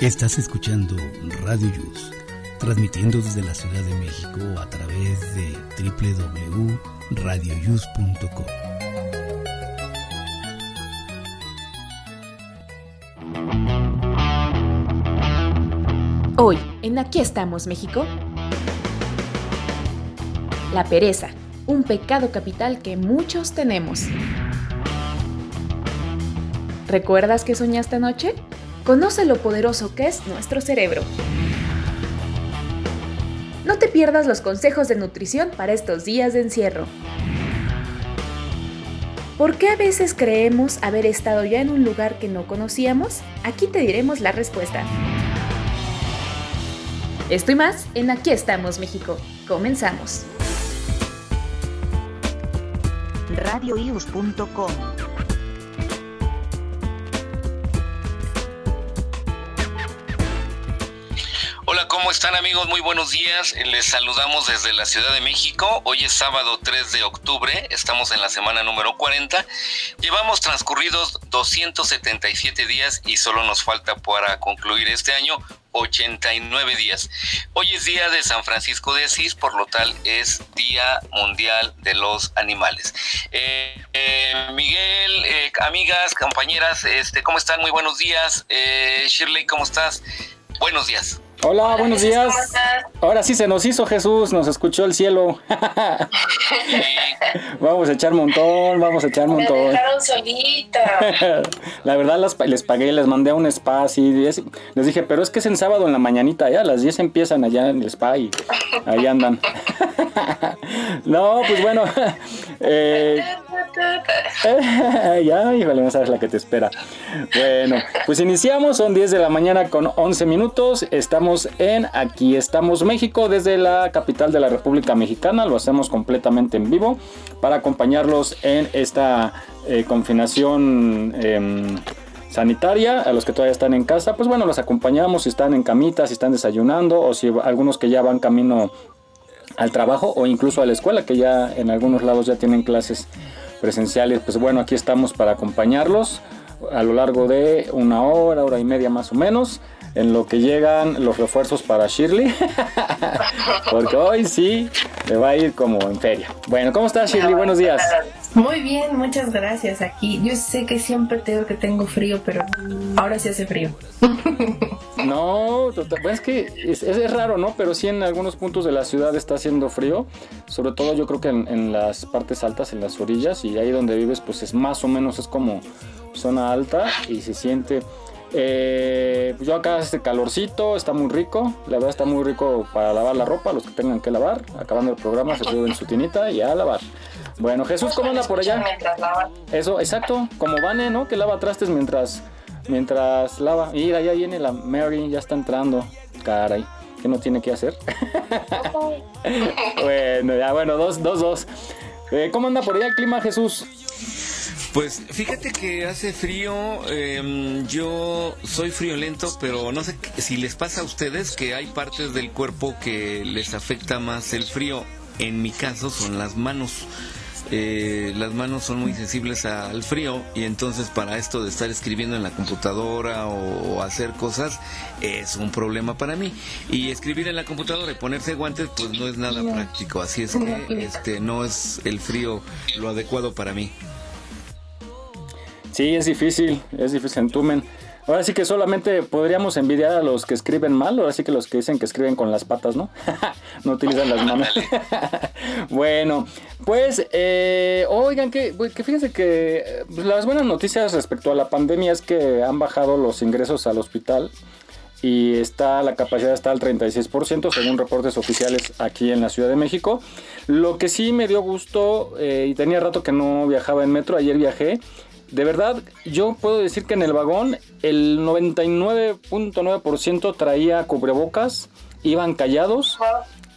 Estás escuchando Radio Yus, transmitiendo desde la Ciudad de México a través de www.radioyus.com. Hoy, en Aquí estamos, México. La pereza, un pecado capital que muchos tenemos. ¿Recuerdas que soñaste anoche? Conoce lo poderoso que es nuestro cerebro. No te pierdas los consejos de nutrición para estos días de encierro. ¿Por qué a veces creemos haber estado ya en un lugar que no conocíamos? Aquí te diremos la respuesta. Esto y más en Aquí estamos, México. Comenzamos. radioius.com ¿cómo están amigos? Muy buenos días. Les saludamos desde la Ciudad de México. Hoy es sábado 3 de octubre. Estamos en la semana número 40. Llevamos transcurridos 277 días y solo nos falta para concluir este año 89 días. Hoy es día de San Francisco de Asís, por lo tal es Día Mundial de los Animales. Eh, eh, Miguel, eh, amigas, compañeras, este, ¿cómo están? Muy buenos días. Shirley, ¿cómo estás? Buenos días. Hola, buenos días. Ahora sí se nos hizo Jesús, nos escuchó el cielo. vamos a echar montón, vamos a echar montón. Me dejaron solita. la verdad les pagué, les mandé a un spa así, les dije, pero es que es en sábado en la mañanita, ya a las 10 empiezan allá en el spa y ahí andan. no, pues bueno. Eh, ya, híjole, no sabes la que te espera. Bueno, pues iniciamos, son 10 de la mañana con 11 minutos. Estamos en Aquí estamos México, desde la capital de la República Mexicana. Lo hacemos completamente en vivo para acompañarlos en esta eh, confinación. Em, sanitaria, a los que todavía están en casa, pues bueno, los acompañamos si están en camitas, si están desayunando o si algunos que ya van camino al trabajo o incluso a la escuela, que ya en algunos lados ya tienen clases presenciales, pues bueno, aquí estamos para acompañarlos a lo largo de una hora, hora y media más o menos, en lo que llegan los refuerzos para Shirley, porque hoy sí le va a ir como en feria. Bueno, ¿cómo estás Shirley? Buenos días. Muy bien, muchas gracias aquí. Yo sé que siempre te digo que tengo frío, pero ahora sí hace frío. No, es que es, raro, ¿no? Pero sí en algunos puntos de la ciudad está haciendo frío, sobre todo yo creo que en, las partes altas, en las orillas, y ahí donde vives, pues es más o menos, es como zona alta y se siente... Eh, pues yo acá este calorcito, está muy rico, la verdad está muy rico para lavar la ropa, los que tengan que lavar, acabando el programa se suben su tinita y a lavar. Bueno, Jesús, ¿cómo anda por allá? Eso, exacto, como Vane, ¿no? Que lava trastes mientras mientras lava. Y allá viene la Mary, ya está entrando. Caray, que no tiene que hacer. bueno, ya, bueno, dos, dos, dos. Eh, ¿Cómo anda por allá el clima, Jesús? Pues fíjate que hace frío, em, yo soy friolento, pero no sé si les pasa a ustedes que hay partes del cuerpo que les afecta más el frío. En mi caso son las manos. Eh, las manos son muy sensibles al frío y entonces para esto de estar escribiendo en la computadora o, hacer cosas es un problema para mí. Y escribir en la computadora y ponerse guantes pues no es nada práctico. Así es que este no es el frío lo adecuado para mí sí es difícil es difícil entumen Ahora sí que solamente podríamos envidiar a los que escriben mal, ahora sí que los que dicen que escriben con las patas, ¿no? no utilizan las manos. bueno, pues, eh, oigan, que, que, fíjense que pues, las buenas noticias respecto a la pandemia es que han bajado los ingresos al hospital y está la capacidad está al 36% según reportes oficiales aquí en la Ciudad de México. Lo que sí me dio gusto eh, y tenía rato que no viajaba en metro, ayer viajé de verdad, yo puedo decir que en el vagón el 99.9% traía cubrebocas, iban callados,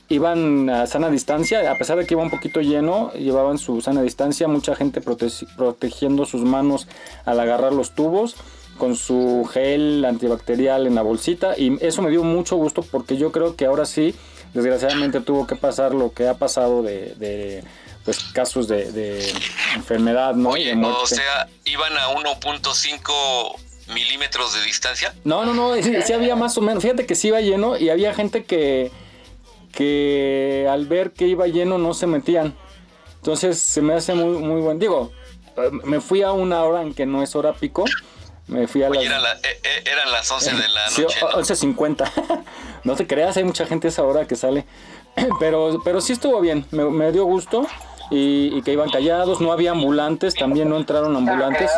iban a sana distancia, a pesar de que iba un poquito lleno, llevaban su sana distancia, mucha gente protegiendo sus manos al agarrar los tubos con su gel antibacterial en la bolsita y eso me dio mucho gusto porque yo creo que ahora sí, desgraciadamente tuvo que pasar lo que ha pasado de pues casos de, enfermedad, ¿no? Oye, o sea, iban a 1.5 milímetros de distancia. No, no, no, sí, sí había más o menos. Fíjate que sí iba lleno y había gente que, que al ver que iba lleno no se metían. Entonces se me hace muy, muy buen. Digo, eh, me fui a una hora en que no es hora pico. Me fui a Oye, las. era la- eh, eh, eran las 11 de la Sí, noche. ¿no? 11.50. no te creas, hay mucha gente a esa hora que sale. Pero, pero sí estuvo bien, me, me dio gusto. Y, y que iban callados, no había ambulantes, también no entraron ambulantes.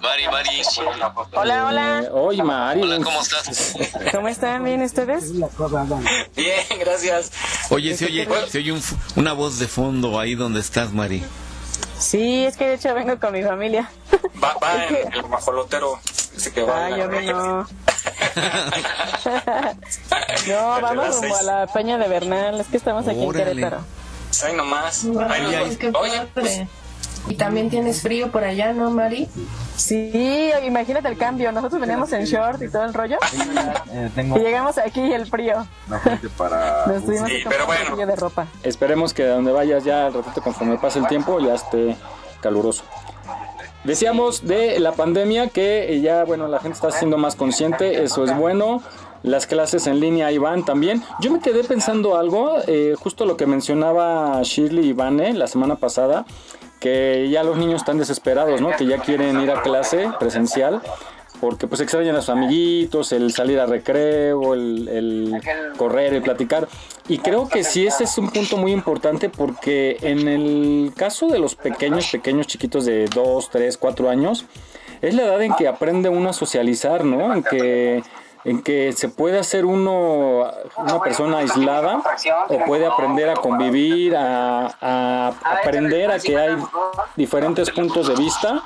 Mari, Mari, Hola, Eh, hola. Oye, Mari. hola, ¿cómo estás? ¿Cómo están? ¿Bien ustedes? Bien, gracias. Oye, se oye, se oye un una voz de fondo ahí donde estás, Mari. Sí, es que de hecho vengo con mi familia. Va, va en el majolotero. Que va Ay, en yo no. No, vamos rumbo a la Peña de Bernal. Es que estamos aquí en Órale. Querétaro. Ay, nomás. Wow, Ay, ay, qué oye, pues. Y también tienes frío por allá, ¿no, Mari? Sí, imagínate el cambio. Nosotros veníamos en short y todo el rollo. Y llegamos aquí y el frío. Nos tuvimos Sí, pero bueno. de ropa. Esperemos que donde vayas ya al ratito conforme pase el tiempo ya esté caluroso. Decíamos de la pandemia que ya, bueno, la gente está siendo más consciente, eso es bueno. Las clases en línea ahí también. Yo me quedé pensando algo, eh, justo lo que mencionaba Shirley y la semana pasada, que ya los niños están desesperados, ¿no? Que ya quieren ir a clase presencial porque pues extrañan a sus amiguitos, el salir a recreo, el, el correr, el platicar. Y creo que sí, ese es un punto muy importante porque en el caso de los pequeños, pequeños chiquitos de 2, 3, 4 años, es la edad en que aprende uno a socializar, ¿no? En que en que se puede hacer uno una persona aislada o puede aprender a convivir, a, aprender a que hay diferentes puntos de vista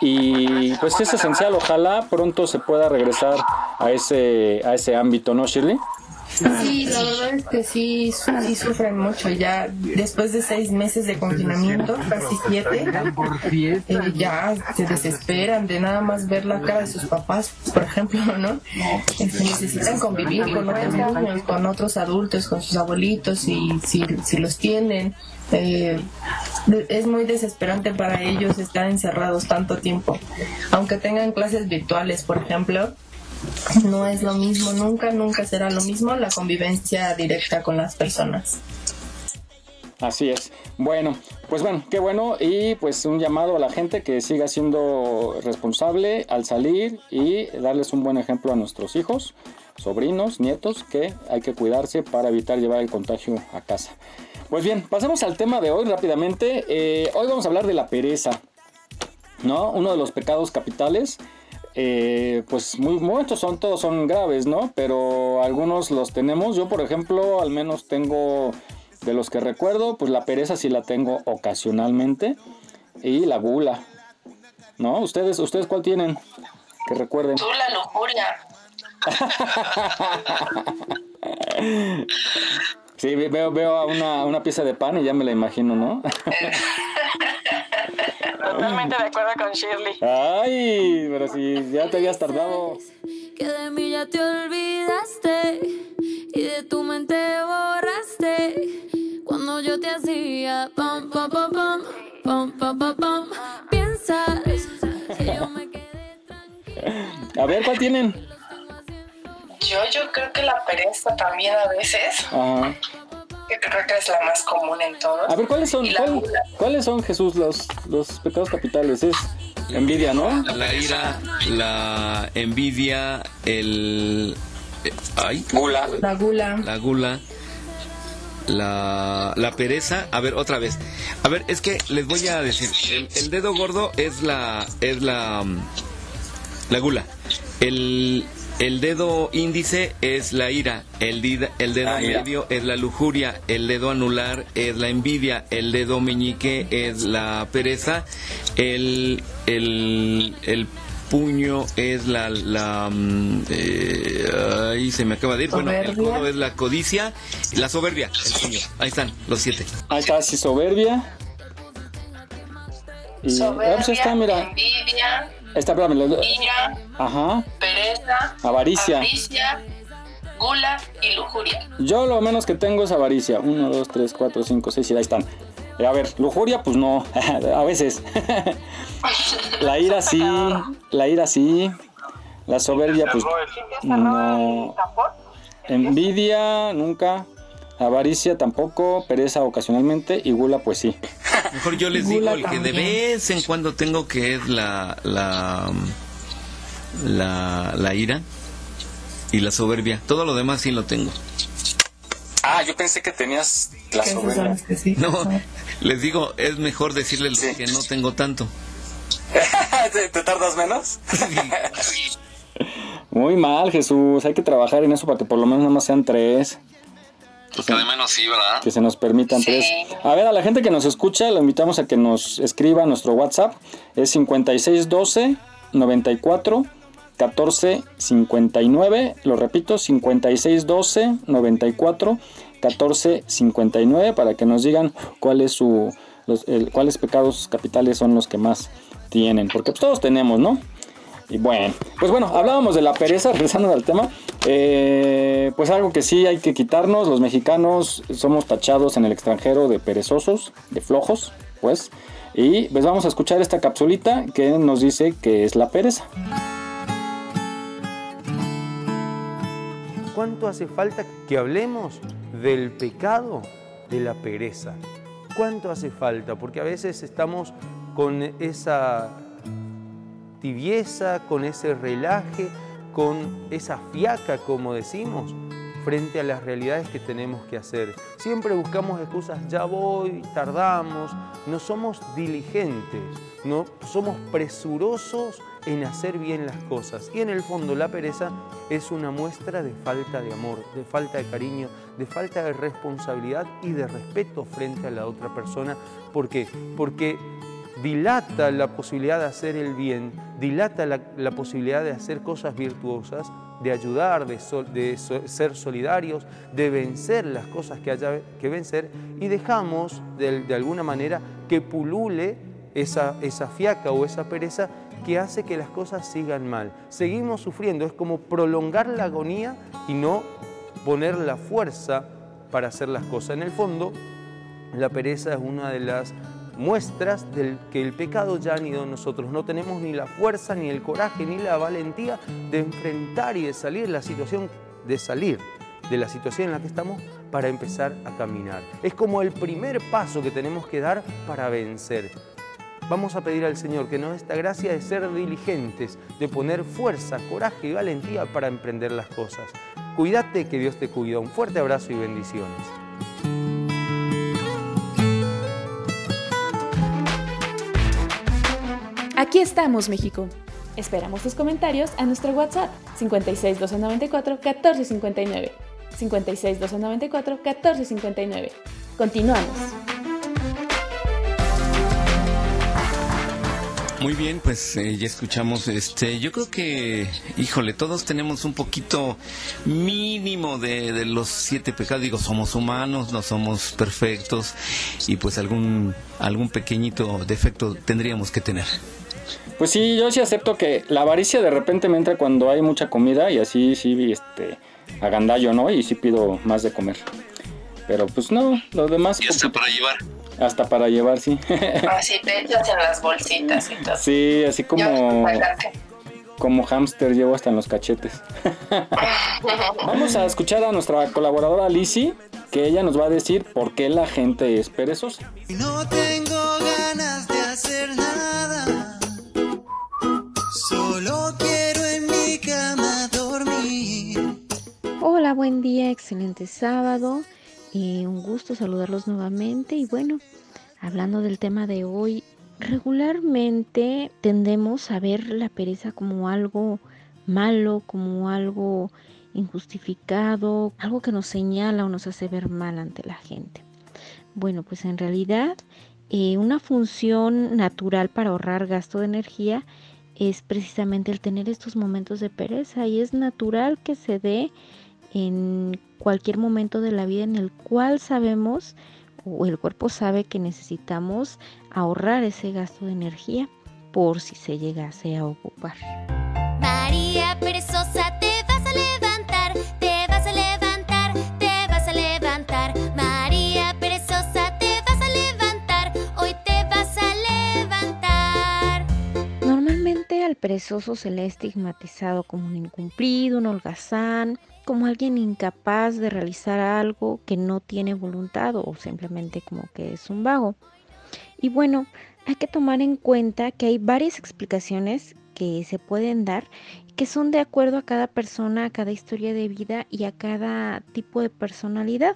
y pues es esencial, ojalá pronto se pueda regresar a ese, a ese ámbito, ¿no, Shirley? Sí, la verdad es que sí, sí sufren mucho. Ya después de seis meses de confinamiento, casi siete, eh, ya se desesperan de nada más ver la cara de sus papás, por ejemplo, ¿no? Este, necesitan convivir con otros niños, con otros adultos, con sus abuelitos, y si, si los tienen. Eh, es muy desesperante para ellos estar encerrados tanto tiempo. Aunque tengan clases virtuales, por ejemplo, no es lo mismo, nunca, nunca será lo mismo la convivencia directa con las personas. Así es. Bueno, pues bueno, qué bueno y pues un llamado a la gente que siga siendo responsable al salir y darles un buen ejemplo a nuestros hijos, sobrinos, nietos, que hay que cuidarse para evitar llevar el contagio a casa. Pues bien, pasemos al tema de hoy rápidamente. Eh, hoy vamos a hablar de la pereza, ¿no? Uno de los pecados capitales. Eh, pues muy, muchos son, todos son graves, ¿no? Pero algunos los tenemos. Yo, por ejemplo, al menos tengo de los que recuerdo, pues la pereza sí la tengo ocasionalmente. Y la gula, ¿no? ¿Ustedes, ustedes cuál tienen? Que recuerden. Tú la lujuria. Sí, ve- veo, veo a una, una pieza de pan y ya me la imagino, ¿no? Totalmente de acuerdo con Shirley. Ay, pero si ya te habías tardado. Que de mí ya te olvidaste y de tu mente borraste. Cuando yo te hacía pam, pam, pam, pam, pam, pam, pam, pam. Piensas que yo me quedé tranquila. A ver, ¿cuál tienen? Yo, yo creo que la pereza también a veces. Ajá que creo que es la más común en todos. A ver, ¿cuáles son, cuál-. ¿cuáles son, Jesús, los, los pecados capitales? Es envidia, ¿no? La ira, la envidia, el... eh, Ay, Gula. La gula. la gula, la, la pereza. A ver, otra vez. A ver, es que les voy a decir, el, el dedo gordo es la, es la, mm, la gula. El, el dedo índice es la ira. El, dida- el dedo Ah, medio es la lujuria. El dedo anular es la envidia. El dedo meñique es la pereza. El, el, el puño es la, la mm, eh, ahí se me acaba de ir bueno el Soberbia. codo es la codicia la soberbia el puño ahí están los siete Ahí está, sí, soberbia. Y, ah, pues está, mira. envidia, Está, espérame. lo- ira, Ajá. pereza, Avaricia. avaricia, gula y lujuria. Yo lo menos que tengo es avaricia. 1, 2, 3, 4, 5, 6, y ahí están. Eh, a ver, lujuria, pues no, a veces. la ira sí, la ira sí. La soberbia, pues no. Envidia, nunca. Avaricia tampoco, pereza ocasionalmente y gula pues sí. Mejor yo les digo el que de vez en cuando tengo que es la la la, la ira y la soberbia. Todo lo demás sí lo tengo. Ah, yo pensé que tenías la soberbia. No, les digo, es mejor decirles que no tengo tanto. ¿Te, tardas menos? Muy mal, Jesús. Hay que trabajar en eso para que por lo menos nada más sean tres. Que, de menos sí, ¿verdad? Que se nos permitan tres. A ver, a la gente que nos escucha, lo invitamos a que nos escriba a nuestro WhatsApp. Es 5612 94 14 59. Lo repito, 5612 94 14 59 para que nos digan cuál es su, cuáles pecados capitales son los que más tienen. Porque pues, todos tenemos, ¿no? Y bueno, pues bueno, hablábamos de la pereza, regresando al tema. Eh, pues algo que sí hay que quitarnos, los mexicanos somos tachados en el extranjero de perezosos, de flojos, pues. Y pues vamos a escuchar esta capsulita que nos dice que es la pereza. ¿Cuánto hace falta que hablemos del pecado de la pereza? ¿Cuánto hace falta? Porque a veces estamos con esa tibieza, con ese relaje, con esa fiaca, como decimos, frente a las realidades que tenemos que hacer. Siempre buscamos excusas, ya voy, tardamos, no somos diligentes, no somos presurosos en hacer bien las cosas. Y en el fondo la pereza es una muestra de falta de amor, de falta de cariño, de falta de responsabilidad y de respeto frente a la otra persona. ¿Por qué? Porque dilata la posibilidad de hacer el bien, dilata la, posibilidad de hacer cosas virtuosas, de ayudar, de, ser solidarios, de vencer las cosas que haya que vencer y dejamos de, alguna manera que pulule esa, esa fiaca o esa pereza que hace que las cosas sigan mal. Seguimos sufriendo, es como prolongar la agonía y no poner la fuerza para hacer las cosas. En el fondo, la pereza es una de las muestras de que el pecado ya han ido nosotros. No tenemos ni la fuerza, ni el coraje, ni la valentía de enfrentar y de salir la situación, de salir de la situación en la que estamos para empezar a caminar. Es como el primer paso que tenemos que dar para vencer. Vamos a pedir al Señor que nos dé esta gracia de ser diligentes, de poner fuerza, coraje y valentía para emprender las cosas. Cuídate que Dios te cuida. Un fuerte abrazo y bendiciones. Aquí estamos, México. Esperamos tus comentarios a nuestro WhatsApp 56 294 1459. 56 294 1459. Continuamos. Muy bien, pues eh, ya escuchamos, este, yo creo que, híjole, todos tenemos un poquito mínimo de, de, los siete pecados, digo, somos humanos, no somos perfectos y pues algún, algún pequeñito defecto tendríamos que tener. Pues sí, yo sí acepto que la avaricia de repente me entra cuando hay mucha comida y así sí, este, agandallo, ¿no? Y sí pido más de comer. Pero pues no, lo demás... Y hasta para llevar. Hasta para llevar, sí. Así te echas en las bolsitas y todo. Sí, así como... Como hámster llevo hasta en los cachetes. Vamos a escuchar a nuestra colaboradora Lizzie, que ella nos va a decir por qué la gente es perezosa. No tengo ganas de hacer nada buen día, excelente sábado. y un gusto saludarlos nuevamente. Y bueno, hablando del tema de hoy, regularmente tendemos a ver la pereza como algo malo, como algo injustificado, algo que nos señala o nos hace ver mal ante la gente. Bueno, pues en realidad eh, una función natural para ahorrar gasto de energía es precisamente el tener estos momentos de pereza y es natural que se dé en cualquier momento de la vida en el cual sabemos o el cuerpo sabe que necesitamos ahorrar ese gasto de energía por si se llegase a ocupar. María Perezosa, te vas a levantar, te vas a levantar, te vas a levantar. María Perezosa, te vas a levantar, hoy te vas a levantar. Normalmente al perezoso se le ha estigmatizado como un incumplido, un holgazán, como alguien incapaz de realizar algo que no tiene voluntad o simplemente como que es un vago. Y bueno, hay que tomar en cuenta que hay varias explicaciones que se pueden dar que son de acuerdo a cada persona, a cada historia de vida y a cada tipo de personalidad.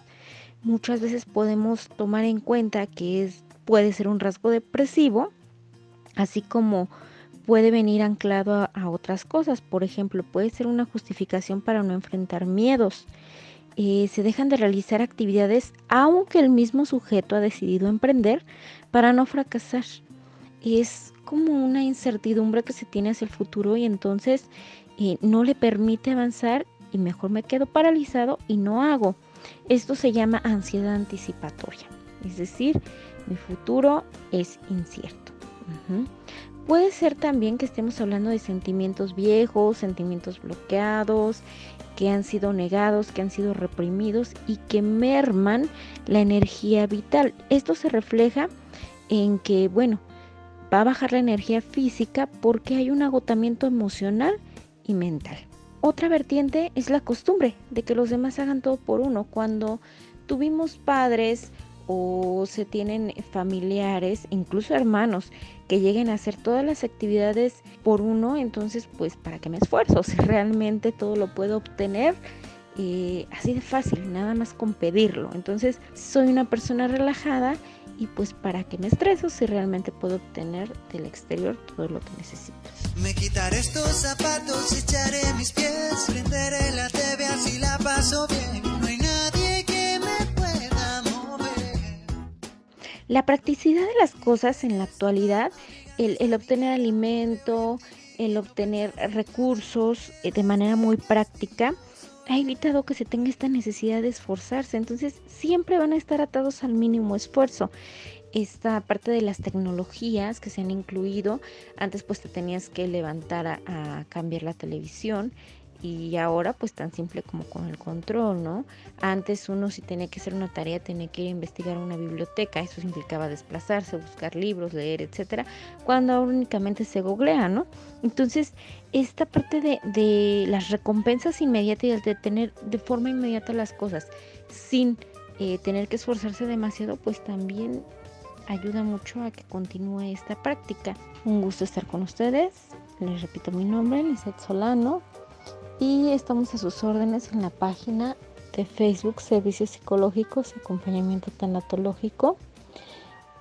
Muchas veces podemos tomar en cuenta que es, puede ser un rasgo depresivo, así como puede venir anclado a, otras cosas. Por ejemplo, puede ser una justificación para no enfrentar miedos. Eh, se dejan de realizar actividades aunque el mismo sujeto ha decidido emprender para no fracasar. Es como una incertidumbre que se tiene hacia el futuro y entonces eh, no le permite avanzar y mejor me quedo paralizado y no hago. Esto se llama ansiedad anticipatoria, es decir, mi futuro es incierto. Puede ser también que estemos hablando de sentimientos viejos, sentimientos bloqueados, que han sido negados, que han sido reprimidos y que merman la energía vital. Esto se refleja en que, bueno, va a bajar la energía física porque hay un agotamiento emocional y mental. Otra vertiente es la costumbre de que los demás hagan todo por uno. Cuando tuvimos padres o se tienen familiares, incluso hermanos, que lleguen a hacer todas las actividades por uno, entonces pues para qué me esfuerzo si realmente todo lo puedo obtener eh, así de fácil, nada más con pedirlo. Entonces soy una persona relajada y pues para qué me estreso si realmente puedo obtener del exterior todo lo que necesito. Me quitaré estos zapatos, echaré mis pies, prenderé la TV así la paso bien. No hay La practicidad de las cosas en la actualidad, el, el obtener alimento, el obtener recursos eh, de manera muy práctica, ha evitado que se tenga esta necesidad de esforzarse. Entonces siempre van a estar atados al mínimo esfuerzo. Esta parte de las tecnologías que se han incluido, antes pues te tenías que levantar a, a cambiar la televisión y ahora pues tan simple como con el control, ¿no? Antes uno si tenía que hacer una tarea tenía que investigar una biblioteca, eso implicaba desplazarse, buscar libros, leer, etcétera, cuando ahora únicamente se googlea, ¿no? Entonces, esta parte de, de las recompensas inmediatas y de tener de forma inmediata las cosas sin eh, tener que esforzarse demasiado, pues también ayuda mucho a que continúe esta práctica. Un gusto estar con ustedes. Les repito mi nombre, Lizeth Solano, y estamos a sus órdenes en la página de Facebook Servicios Psicológicos Acompañamiento Tanatológico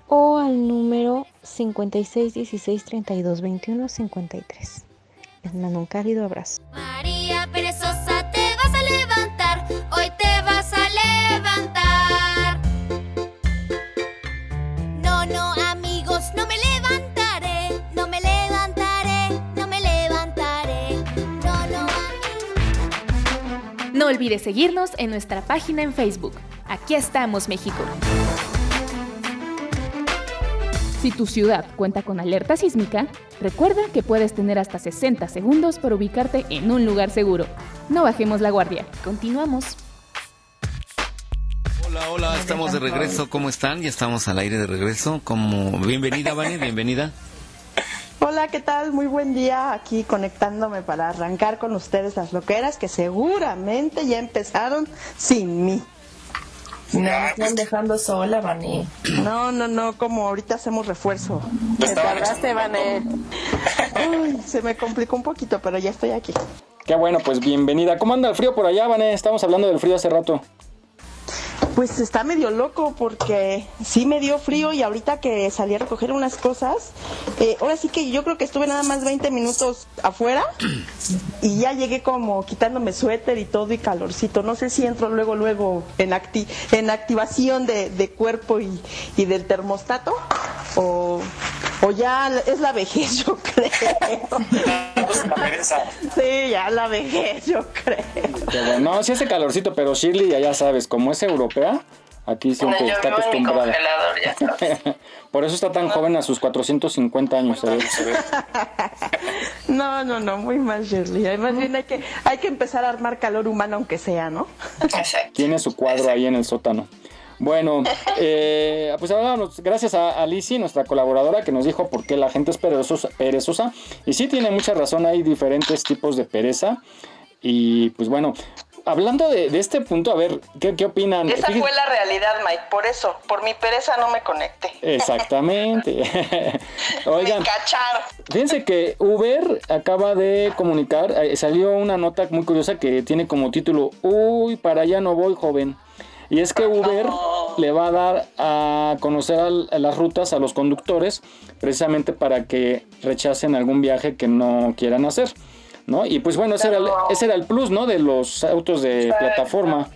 o al número 56 16 32 21 53. Les mando un cálido abrazo. María perezosa, te vas a levantar, hoy te vas a levantar. No olvides seguirnos en nuestra página en Facebook. Aquí estamos, México. Si tu ciudad cuenta con alerta sísmica, recuerda que puedes tener hasta 60 segundos para ubicarte en un lugar seguro. No bajemos la guardia. Continuamos. Hola, hola, estamos de regreso. ¿Cómo están? Ya estamos al aire de regreso. Como bienvenida, Vane, bienvenida. Hola, ¿qué tal? Muy buen día aquí conectándome para arrancar con ustedes las loqueras que seguramente ya empezaron sin mí. Me están dejando sola, Vane. No, no, no, como ahorita hacemos refuerzo. Te tardaste, Vane. Uy, se me complicó un poquito, pero ya estoy aquí. Qué bueno, pues bienvenida. ¿Cómo anda el frío por allá, Vane? Estamos hablando del frío hace rato. Pues está medio loco porque sí me dio frío y ahorita que salí a recoger unas cosas, eh, ahora sí que yo creo que estuve nada más 20 minutos afuera y ya llegué como quitándome suéter y todo y calorcito. No sé si entro luego, luego en, acti en activación de, de cuerpo y, y del termostato o, o ya es la vejez, yo creo. Sí, ya la vejez, yo creo. Bueno. No, sí hace calorcito, pero Shirley, ya, ya sabes, como es europea, aquí siempre está acostumbrada. ya. Por eso está tan joven a sus 450 años. ¿sabes? No, no, no, muy mal, Shirley. Más bien hay que, hay que empezar a armar calor humano aunque sea, ¿no? Tiene su cuadro ahí en el sótano. Bueno, eh, pues hablábamos, gracias a Alicia, nuestra colaboradora, que nos dijo por qué la gente es perezosa, perezosa. Y sí tiene mucha razón, hay diferentes tipos de pereza. Y pues bueno, hablando de, este punto, a ver, ¿qué, qué opinan? Esa fue la realidad, Mike, por eso, por mi pereza no me conecté. Exactamente. Oigan, me fíjense que Uber acaba de comunicar, eh, salió una nota muy curiosa que tiene como título, uy, para allá no voy, joven. Y es que Uber le va a dar a conocer a las rutas a los conductores precisamente para que rechacen algún viaje que no quieran hacer. ¿no? Y pues bueno, ese era, el, ese era el plus, ¿no? De los autos de plataforma.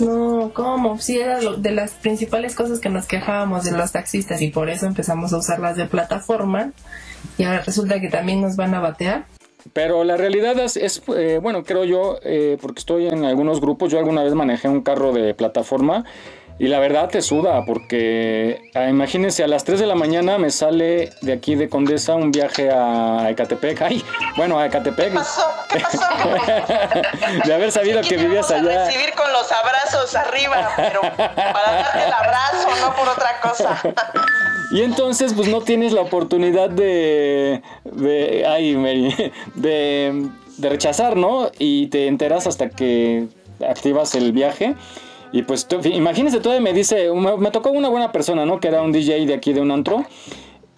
No, ¿cómo? Sí, era de las principales cosas que nos quejábamos de los taxistas y por eso empezamos a usar las de plataforma y ahora resulta que también nos van a batear. Pero la realidad es, eh, bueno, creo yo, eh, porque estoy en algunos grupos, yo alguna vez manejé un carro de plataforma y la verdad te suda, porque ah, imagínense, a las 3 de la mañana me sale de aquí de Condesa un viaje a Ecatepec. Ay, bueno, a Ecatepec. ¿Qué pasó? ¿Qué pasó? de haber sabido que vivías allá. A recibir con los abrazos arriba, pero para darte el abrazo, no por otra cosa. Y entonces, pues no tienes la oportunidad de. de ay, Mary. De, de rechazar, ¿no? Y te enteras hasta que activas el viaje. Y pues imagínese, todavía me dice, me, tocó una buena persona, ¿no? Que era un DJ de aquí de un antro.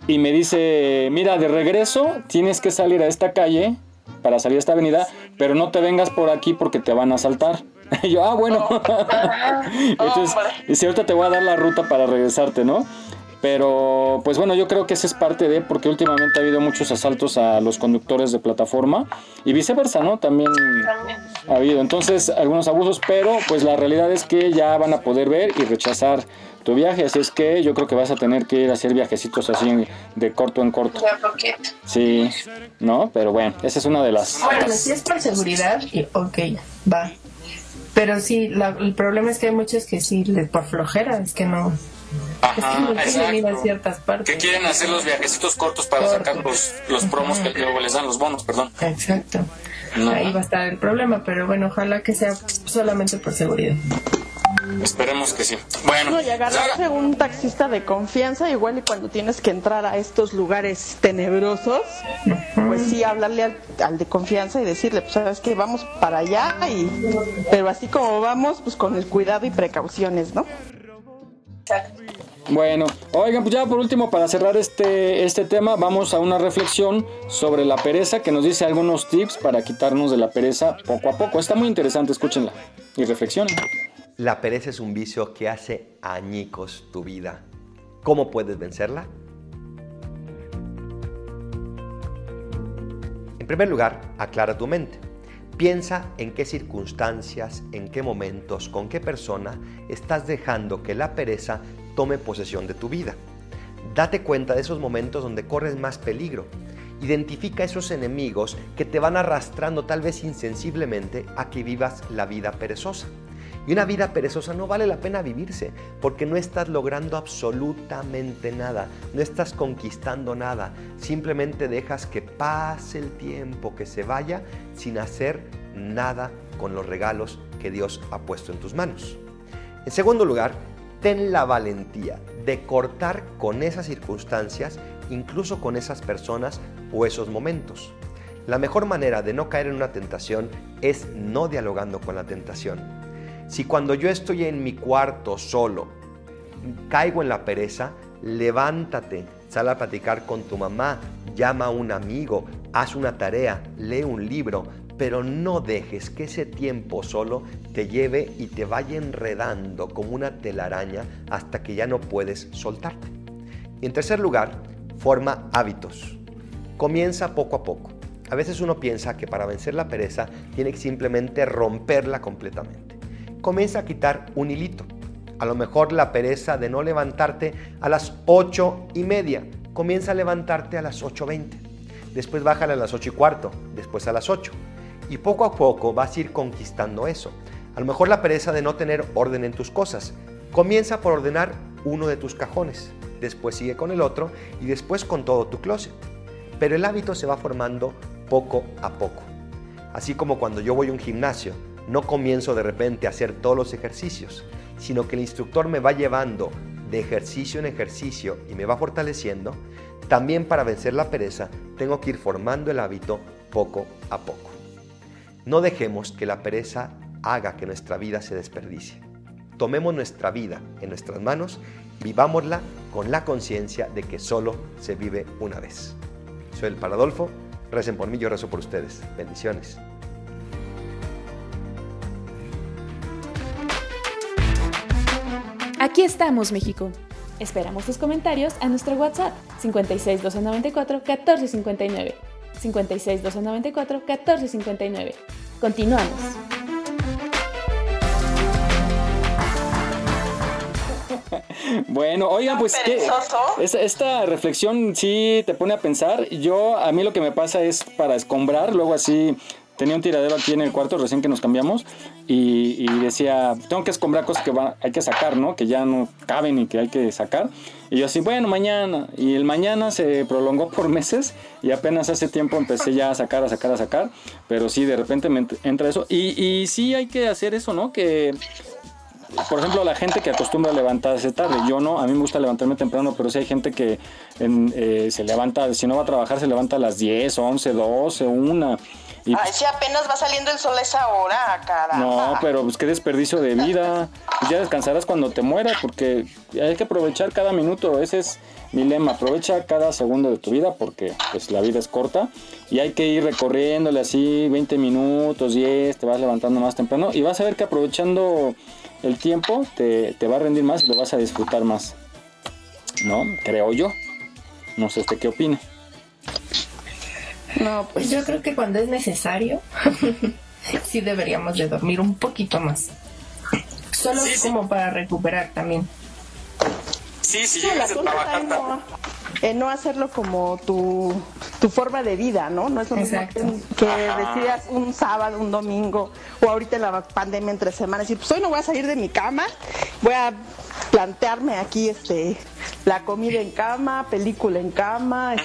Y me dice, mira, de regreso tienes que salir a esta calle para salir a esta avenida, pero no te vengas por aquí porque te van a asaltar. Y yo, ah, bueno. Entonces, dice, ahorita te voy a dar la ruta para regresarte, ¿no? Pero, pues bueno, yo creo que esa es parte de, porque últimamente ha habido muchos asaltos a los conductores de plataforma y viceversa, ¿no? También, ha habido. Entonces, algunos abusos, pero pues la realidad es que ya van a poder ver y rechazar tu viaje, así es que yo creo que vas a tener que ir a hacer viajecitos así de corto en corto. Sí, ¿no? Pero bueno, esa es una de las... Bueno, si es por seguridad, ok, va. Pero sí, el problema es que hay muchos que sí, por flojera, es que no, ciertas partes. Que quieren hacer los viajecitos cortos para sacar los, los promos que luego les dan los bonos, perdón. Exacto. Ahí va a estar el problema, pero bueno, ojalá que sea solamente por seguridad. Esperemos que sí. Bueno, y agarrarse un taxista de confianza, igual y cuando tienes que entrar a estos lugares tenebrosos, pues sí, hablarle al, al, de confianza y decirle, pues sabes que vamos para allá, y pero así como vamos, pues con el cuidado y precauciones, ¿no? Bueno, oigan, pues ya por último, para cerrar este, este tema, vamos a una reflexión sobre la pereza que nos dice algunos tips para quitarnos de la pereza poco a poco. Está muy interesante, escúchenla y reflexionen. La pereza es un vicio que hace añicos tu vida. ¿Cómo puedes vencerla? En primer lugar, aclara tu mente. Piensa en qué circunstancias, en qué momentos, con qué persona estás dejando que la pereza tome posesión de tu vida. Date cuenta de esos momentos donde corres más peligro. Identifica esos enemigos que te van arrastrando tal vez insensiblemente a que vivas la vida perezosa. Y una vida perezosa no vale la pena vivirse porque no estás logrando absolutamente nada, no estás conquistando nada, simplemente dejas que pase el tiempo, que se vaya sin hacer nada con los regalos que Dios ha puesto en tus manos. En segundo lugar, ten la valentía de cortar con esas circunstancias, incluso con esas personas o esos momentos. La mejor manera de no caer en una tentación es no dialogando con la tentación si cuando yo estoy en mi cuarto solo caigo en la pereza, levántate, sal a platicar con tu mamá, llama a un amigo, haz una tarea, lee un libro, pero no dejes que ese tiempo solo te lleve y te vaya enredando como una telaraña hasta que ya no puedes soltarte. Y en tercer lugar, forma hábitos. Comienza poco a poco. A veces uno piensa que para vencer la pereza tiene que simplemente romperla completamente comienza a quitar un hilito. A lo mejor la pereza de no levantarte a las 8 y media. Comienza a levantarte a las 8.20. Después bájale a las 8 y cuarto. Después a las 8. Y poco a poco vas a ir conquistando eso. A lo mejor la pereza de no tener orden en tus cosas. Comienza por ordenar uno de tus cajones. Después sigue con el otro y después con todo tu closet. Pero el hábito se va formando poco a poco. Así como cuando yo voy a un gimnasio no comienzo de repente a hacer todos los ejercicios. sino que el instructor me va llevando de ejercicio en ejercicio y me va fortaleciendo, también para vencer la pereza tengo que ir formando el hábito poco a poco. No dejemos que la pereza haga que nuestra vida se desperdicie. Tomemos nuestra vida en nuestras manos vivámosla con la conciencia de que solo se vive una vez. Soy el Paradolfo, recen por mí, yo rezo por ustedes. Bendiciones. Aquí estamos, México. Esperamos tus comentarios a nuestro WhatsApp 56 294 1459. 56 294 1459. Continuamos. Bueno, oigan, pues que esta reflexión sí te pone a pensar. Yo, a mí lo que me pasa es para escombrar, luego así tenía un tiradero aquí en el cuarto recién que nos cambiamos y, decía, tengo que escombrar cosas que hay que sacar, ¿no? Que ya no caben y que hay que sacar. Y yo así, bueno, mañana. Y el mañana se prolongó por meses y apenas hace tiempo empecé ya a sacar, a sacar, a sacar. Pero sí, de repente me entra eso. Y, sí hay que hacer eso, ¿no? Que por ejemplo, la gente que acostumbra levantarse tarde, yo no, a mí me gusta levantarme temprano, pero si hay gente que eh, se levanta, si no va a trabajar, se levanta a las 10, 11, 12, 1. Y, Ay, si apenas va saliendo el sol a esa hora, cara. No, pero pues qué desperdicio de vida. Ya descansarás cuando te mueras, porque hay que aprovechar cada minuto. Ese es mi lema. Aprovecha cada segundo de tu vida, porque pues la vida es corta. Y hay que ir recorriéndole así 20 minutos, 10, te vas levantando más temprano. Y vas a ver que aprovechando el tiempo te, te va a rendir más y lo vas a disfrutar más. ¿No? Creo yo. No sé usted qué opina. No, pues yo creo que cuando es necesario, sí deberíamos de dormir un poquito más. Solo como para recuperar también. Sí, sí, llegas a trabajar no, eh, no hacerlo como tu, tu forma de vida, ¿no? No es lo mismo que, que decidas un sábado, un domingo, o ahorita en la pandemia entre semanas, y pues hoy no voy a salir de mi cama, voy a plantearme aquí este la comida en cama, película en cama,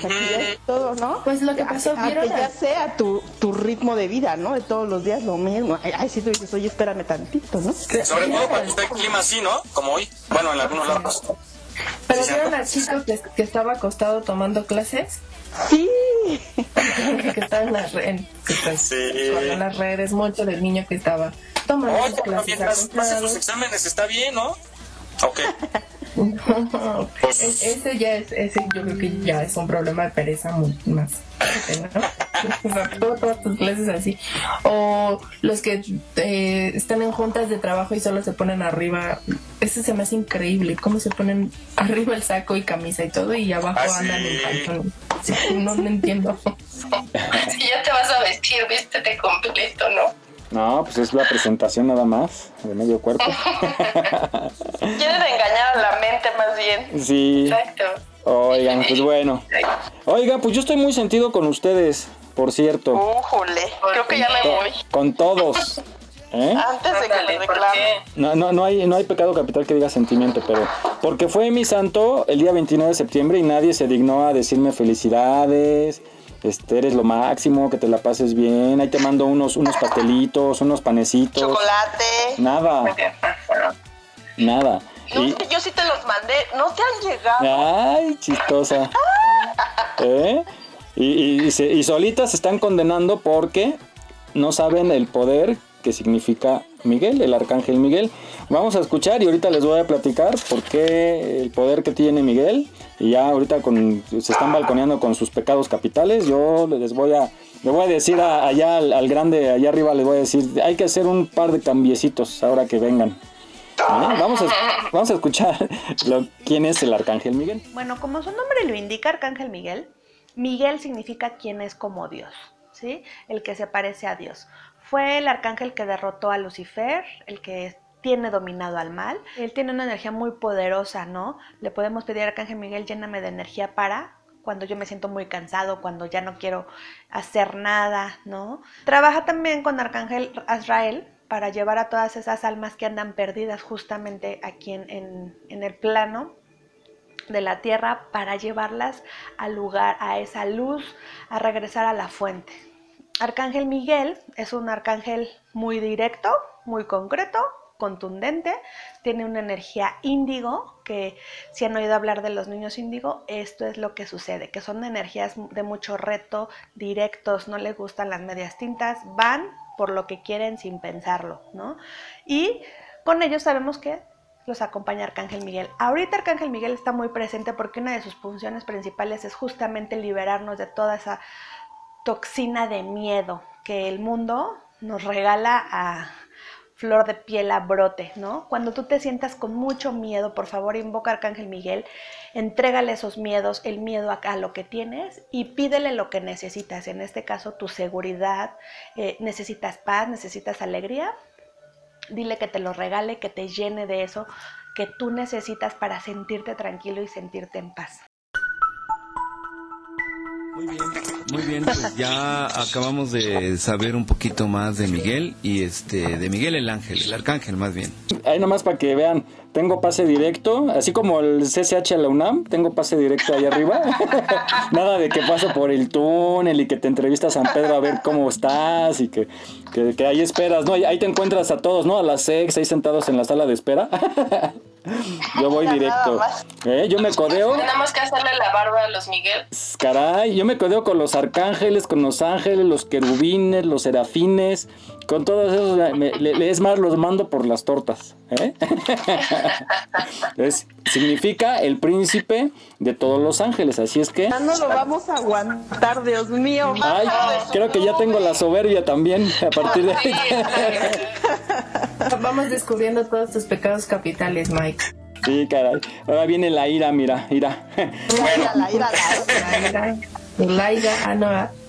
todo, ¿no? Pues lo que pasó, a, que ya sea tu, tu ritmo de vida, ¿no? De todos los días lo mismo. Ay, si tú dices, oye, espérame tantito, ¿no? Sobre todo cuando está el clima así, ¿no? Como hoy. Bueno, en algunos lados. ¿Pero vieron al chico que, que estaba acostado tomando clases? Sí. que estaba en las, redes, sí. en las redes, mucho del niño que estaba tomando clases. Mientras hace sus exámenes está bien, ¿no? Ok. Pues ese ya es, ese yo creo que ya es un problema de pereza muy más. ¿no? todas tus clases así. O los que eh, están en juntas de trabajo y solo se ponen arriba. Ese se me hace increíble. Cómo se ponen arriba el saco y camisa y todo y abajo ¿Ah, andan en pantalón. no, no entiendo. Si ya te vas a vestir, vístete completo, ¿no? No, pues es la presentación nada más, de medio cuerpo. Quieren engañar a la mente más bien. Sí. Exacto. Oigan, pues bueno. Oigan, pues yo estoy muy sentido con ustedes, por cierto. Újule, creo que ya me voy. Con todos. ¿Eh? Antes de que me reclame. No, no, no, hay, no hay pecado capital que diga sentimiento, pero porque fue mi santo el día 29 de septiembre y nadie se dignó a decirme felicidades, este, eres lo máximo, que te la pases bien. Ahí te mando unos, unos pastelitos, unos panecitos. Chocolate. Nada. Nada. yo sí te los mandé, no te han llegado. Ay, chistosa. ¿Eh? Y, y, y solitas se están condenando porque no saben el poder que significa Miguel, el arcángel Miguel. Vamos a escuchar y ahorita les voy a platicar por qué el poder que tiene Miguel. Y ya ahorita con, se están balconeando con sus pecados capitales. Yo les voy a, le voy a decir allá al, grande, allá arriba, les voy a decir, hay que hacer un par de cambiecitos ahora que vengan. ¿Eh? Vamos, a, vamos a escuchar quién es el arcángel Miguel. Bueno, como su nombre lo indica, arcángel Miguel, Miguel significa quien es como Dios, ¿sí? El que se parece a Dios. Fue el arcángel que derrotó a Lucifer, el que tiene dominado al mal. Él tiene una energía muy poderosa, ¿no? Le podemos pedir al arcángel Miguel, lléname de energía para cuando yo me siento muy cansado, cuando ya no quiero hacer nada, ¿no? Trabaja también con Arcángel Azrael para llevar a todas esas almas que andan perdidas justamente aquí en, en el plano de la tierra para llevarlas al lugar, a esa luz, a regresar a la fuente. Arcángel Miguel es un arcángel muy directo, muy concreto, contundente, tiene una energía índigo, que si han oído hablar de los niños índigo, esto es lo que sucede, que son energías de mucho reto, directos, no les gustan las medias tintas, van por lo que quieren sin pensarlo, ¿no? Y con ellos sabemos que los acompaña Arcángel Miguel. Ahorita Arcángel Miguel está muy presente porque una de sus funciones principales es justamente liberarnos de toda esa toxina de miedo que el mundo nos regala a flor de piel a brote, ¿no? Cuando tú te sientas con mucho miedo, por favor invoca a Arcángel Miguel, entrégale esos miedos, el miedo a, lo que tienes y pídele lo que necesitas. En este caso, tu seguridad, eh, necesitas paz, necesitas alegría. Dile que te lo regale, que te llene de eso que tú necesitas para sentirte tranquilo y sentirte en paz. Muy bien. Muy bien, pues ya acabamos de saber un poquito más de Miguel y este de Miguel el ángel, el arcángel más bien. Ahí nomás para que vean, tengo pase directo, así como el CCH a la UNAM, tengo pase directo ahí arriba. Nada de que paso por el túnel y que te entrevistas a San Pedro a ver cómo estás y que, que, ahí esperas, ¿no? Ahí te encuentras a todos, ¿no? A las sex ahí sentados en la sala de espera. Yo voy directo. ¿Eh? Yo me codeo. Tenemos que hacerle la barba a los Miguel. Caray, yo me codeo con los arcángeles, con los ángeles, los querubines, los serafines, con todos esos. es más, los mando por las tortas. ¿eh? significa el príncipe de todos los ángeles, así es que... Ya no lo vamos a aguantar, Dios mío. Ay, creo que ya tengo la soberbia también a partir de ahí. Vamos descubriendo todos tus pecados capitales, Mike. Sí, caray. Ahora viene la ira, mira, ira. Bueno. La ira, la ira. La ira, ah, no.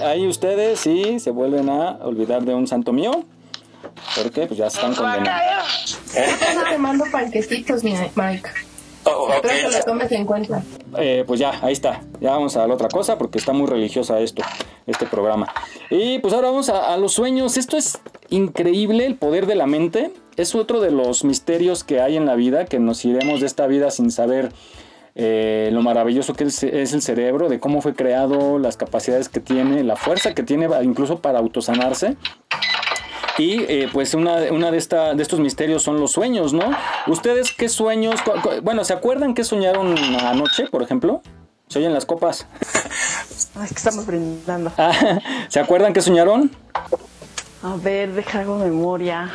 Ah. Ahí ustedes sí se vuelven a olvidar de un santo mío. Porque pues ya están condenados. No te mando panquecitos, Mike. Oh, okay. que lo tomes en cuenta. Eh, pues ya, ahí está. Ya vamos a la otra cosa porque está muy religiosa esto, este programa. Y pues ahora vamos a, los sueños. Esto es increíble, el poder de la mente. Es otro de los misterios que hay en la vida, que nos iremos de esta vida sin saber eh, lo maravilloso que es, el cerebro, de cómo fue creado, las capacidades que tiene, la fuerza que tiene incluso para autosanarse. Y eh, pues una, una de, esta, de estos misterios son los sueños, ¿no? ¿Ustedes qué sueños? Bueno, ¿se acuerdan qué soñaron anoche, por ejemplo? ¿Se oyen las copas? Ay, que estamos brindando. Ah, ¿Se acuerdan qué soñaron? A ver, deja algo memoria.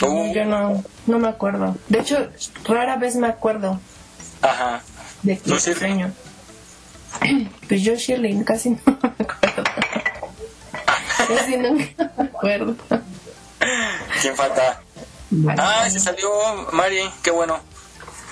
yo no, no me acuerdo. De hecho, rara vez me acuerdo. Ajá. De qué sueño. Pues yo, Shirley, casi no me acuerdo. casi no me acuerdo. ¿Quién falta? Ah, se salió Mari, qué bueno.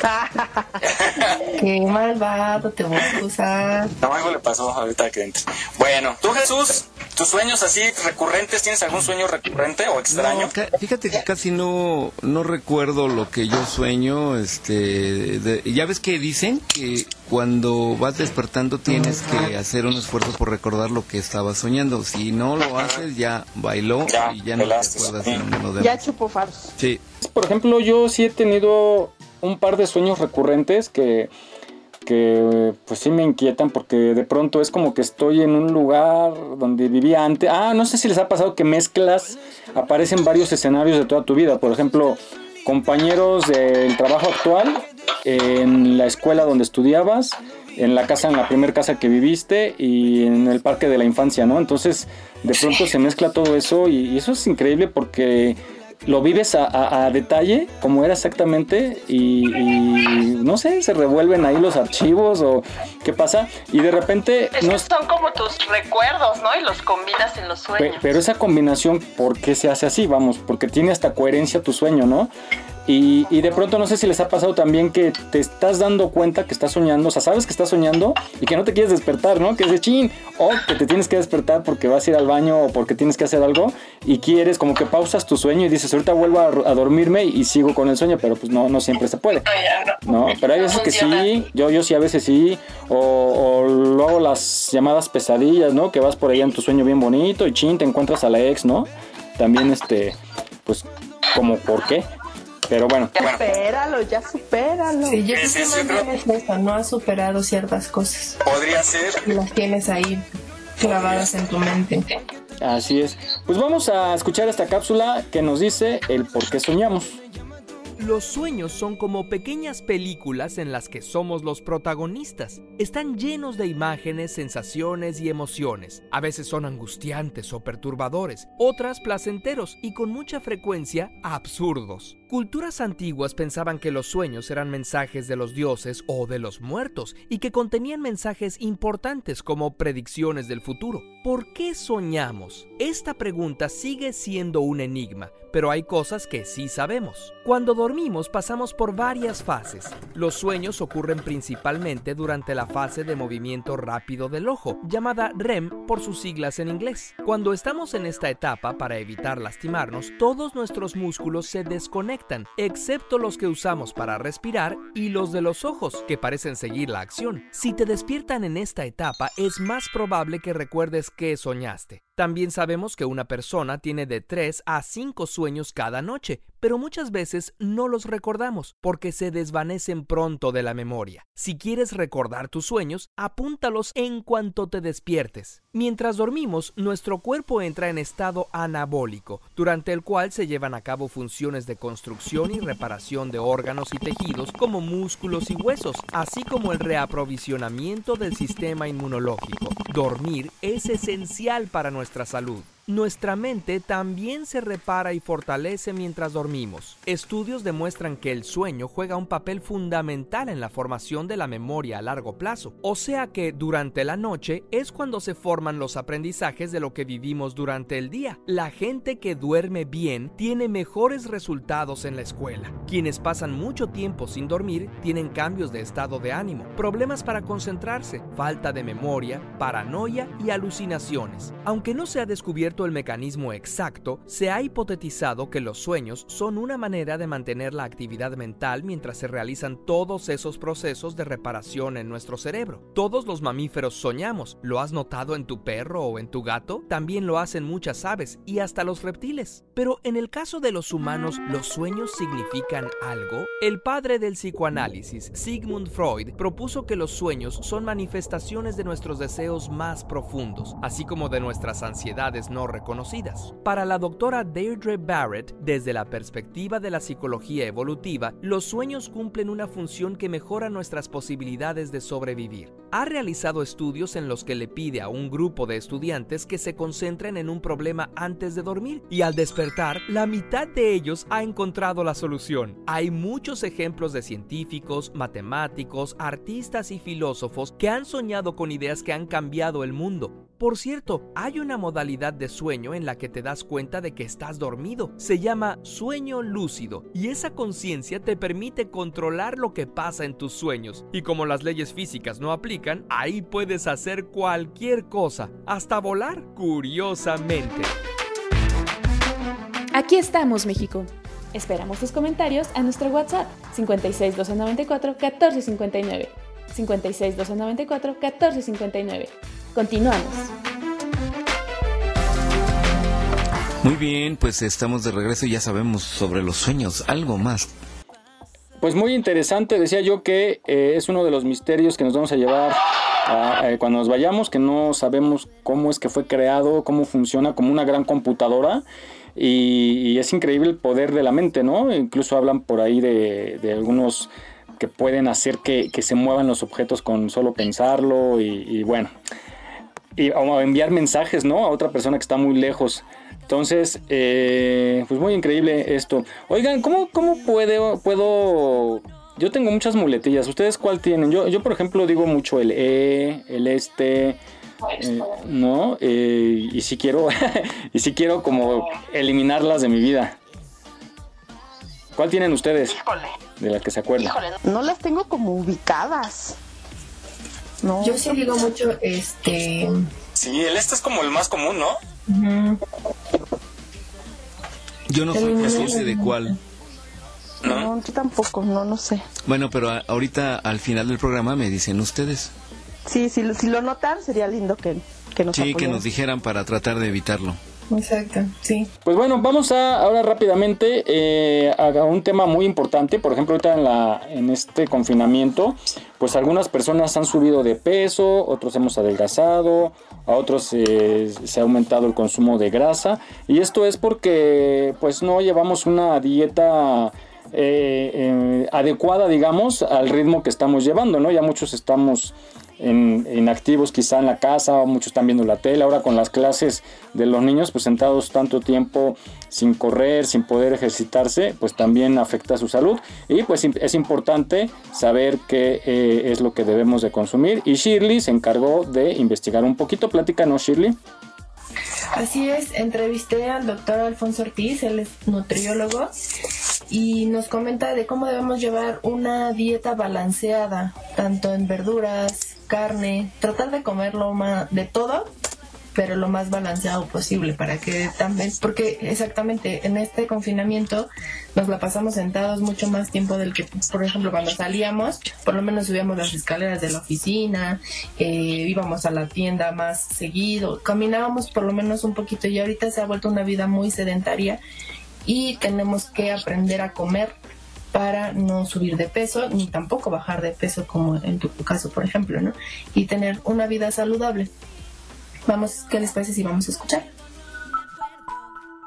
Qué malvado te voy a usar. No, algo le pasó ahorita que entres. Bueno, tú Jesús, tus sueños así recurrentes, ¿tienes algún sueño recurrente o extraño? fíjate que casi no, no recuerdo lo que yo sueño. Este, ya ves que dicen que cuando vas despertando tienes que hacer un esfuerzo por recordar lo que estabas soñando. Si no lo haces, ya bailó y ya no te acuerdas de Ya chupó faros. Sí. Por ejemplo, yo sí he tenido un par de sueños recurrentes que, que pues sí me inquietan porque de pronto es como que estoy en un lugar donde vivía antes. Ah, no sé si les ha pasado que mezclas, aparecen varios escenarios de toda tu vida. Por ejemplo, compañeros del trabajo actual, en la escuela donde estudiabas, en la casa, en la primera casa que viviste y en el parque de la infancia, ¿no? Entonces, de pronto se mezcla todo eso y eso es increíble porque lo vives a, detalle, como era exactamente, y, no sé, se revuelven ahí los archivos o qué pasa, y de repente... no, son como tus recuerdos, ¿no? Y los combinas en los sueños. Pero esa combinación, ¿por qué se hace así? Vamos, porque tiene hasta coherencia tu sueño, ¿no? Y, de pronto no sé si les ha pasado también que te estás dando cuenta que estás soñando, o sea, sabes que estás soñando y que no te quieres despertar, ¿no? Que es de chin, o que te tienes que despertar porque vas a ir al baño o porque tienes que hacer algo y quieres como que pausas tu sueño y dices, ahorita vuelvo a, dormirme y sigo con el sueño, pero pues no, no siempre se puede. No, pero hay veces que sí, yo, yo sí, a veces sí, o, o luego las llamadas pesadillas, ¿no? Que vas por allá en tu sueño bien bonito y chin, te encuentras a la ex, ¿no? También este, pues como, ¿por qué? Pero bueno. Ya supéralo, ya supéralo. Sí, yo creo que no has superado ciertas cosas. Podría ser. Y las tienes ahí clavadas en tu mente. Así es. Pues vamos a escuchar esta cápsula que nos dice el por qué soñamos. Los sueños son como pequeñas películas en las que somos los protagonistas. Están llenos de imágenes, sensaciones y emociones. A veces son angustiantes o perturbadores, otras placenteros y con mucha frecuencia absurdos. Culturas antiguas pensaban que los sueños eran mensajes de los dioses o de los muertos y que contenían mensajes importantes como predicciones del futuro. ¿Por qué soñamos? Esta pregunta sigue siendo un enigma, pero hay cosas que sí sabemos. Cuando dormimos pasamos por varias fases. Los sueños ocurren principalmente durante la fase de movimiento rápido del ojo, llamada REM por sus siglas en inglés. Cuando estamos en esta etapa, para evitar lastimarnos, todos nuestros músculos se desconectan excepto los que usamos para respirar y los de los ojos, que parecen seguir la acción. Si te despiertan en esta etapa, es más probable que recuerdes qué soñaste. También sabemos que una persona tiene de 3 a 5 sueños cada noche, pero muchas veces no los recordamos porque se desvanecen pronto de la memoria. Si quieres recordar tus sueños, apúntalos en cuanto te despiertes. Mientras dormimos, nuestro cuerpo entra en estado anabólico, durante el cual se llevan a cabo funciones de construcción y reparación de órganos y tejidos como músculos y huesos, así como el reaprovisionamiento del sistema inmunológico. Dormir es esencial para nuestra salud. Nuestra mente también se repara y fortalece mientras dormimos. Estudios demuestran que el sueño juega un papel fundamental en la formación de la memoria a largo plazo, o sea que durante la noche es cuando se forman los aprendizajes de lo que vivimos durante el día. La gente que duerme bien tiene mejores resultados en la escuela. Quienes pasan mucho tiempo sin dormir tienen cambios de estado de ánimo, problemas para concentrarse, falta de memoria, paranoia y alucinaciones. Aunque no se ha descubierto el mecanismo exacto, se ha hipotetizado que los sueños son una manera de mantener la actividad mental mientras se realizan todos esos procesos de reparación en nuestro cerebro. Todos los mamíferos soñamos, ¿lo has notado en tu perro o en tu gato? También lo hacen muchas aves y hasta los reptiles. Pero en el caso de los humanos, ¿los sueños significan algo? El padre del psicoanálisis, Sigmund Freud, propuso que los sueños son manifestaciones de nuestros deseos más profundos, así como de nuestras ansiedades no reconocidas. Para la doctora Deirdre Barrett, desde la perspectiva de la psicología evolutiva, los sueños cumplen una función que mejora nuestras posibilidades de sobrevivir. Ha realizado estudios en los que le pide a un grupo de estudiantes que se concentren en un problema antes de dormir y al despertar, la mitad de ellos ha encontrado la solución. Hay muchos ejemplos de científicos, matemáticos, artistas y filósofos que han soñado con ideas que han cambiado el mundo. Por cierto, hay una modalidad de sueño en la que te das cuenta de que estás dormido. Se llama sueño lúcido y esa conciencia te permite controlar lo que pasa en tus sueños. Y como las leyes físicas no aplican, ahí puedes hacer cualquier cosa, hasta volar, curiosamente. Aquí estamos, México. Esperamos tus comentarios a nuestro WhatsApp 56 294 1459. 56 294 1459. Continuamos. Muy bien, pues estamos de regreso y ya sabemos sobre los sueños, algo más. Pues muy interesante, decía yo que eh, es uno de los misterios que nos vamos a llevar eh, cuando nos vayamos, que no sabemos cómo es que fue creado, cómo funciona como una gran computadora. Y, es increíble el poder de la mente, ¿no? Incluso hablan por ahí de, algunos que pueden hacer que, se muevan los objetos con solo pensarlo y, bueno, y, o enviar mensajes, ¿no? A otra persona que está muy lejos. Entonces, eh, pues muy increíble esto. Oigan, ¿cómo, cómo puedo, puedo... Yo tengo muchas muletillas. ¿Ustedes cuál tienen? Yo, yo por ejemplo, digo mucho el E, el este, eh, ¿no? Eh, y si quiero, y si quiero como eliminarlas de mi vida. ¿Cuál tienen ustedes? De las que se acuerdan. no las tengo como ubicadas. No. Yo sí digo mucho este. Sí, el este es como el más común, ¿no? Yo no soy consciente de cuál. ¿No? yo tampoco, no, no sé. Bueno, pero ahorita al final del programa me dicen ustedes. Sí, si, si lo notan sería lindo que, que nos Sí, que nos dijeran para tratar de evitarlo. Exacto, sí. Pues bueno, vamos a ahora rápidamente eh, a un tema muy importante. Por ejemplo, ahorita en, la, en este confinamiento, pues algunas personas han subido de peso, otros hemos adelgazado, a otros eh, se ha aumentado el consumo de grasa. Y esto es porque pues no llevamos una dieta eh, adecuada, digamos, al ritmo que estamos llevando, ¿no? Ya muchos estamos en, activos quizá en la casa, muchos están viendo la tele, ahora con las clases de los niños pues sentados tanto tiempo sin correr, sin poder ejercitarse, pues también afecta su salud. Y pues es importante saber qué eh, es lo que debemos de consumir. Y Shirley se encargó de investigar un poquito, platícanos Shirley. Así es, entrevisté al doctor Alfonso Ortiz, él es nutriólogo, y nos comenta de cómo debemos llevar una dieta balanceada, tanto en verduras, carne, tratar de comer lo más de todo, pero lo más balanceado posible para que también, porque exactamente en este confinamiento nos la pasamos sentados mucho más tiempo del que, por ejemplo, cuando salíamos, por lo menos subíamos las escaleras de la oficina, eh, íbamos a la tienda más seguido, caminábamos por lo menos un poquito y ahorita se ha vuelto una vida muy sedentaria y tenemos que aprender a comer para no subir de peso ni tampoco bajar de peso como en tu caso, por ejemplo, ¿no? Y tener una vida saludable. Vamos, ¿qué les parece si vamos a escuchar?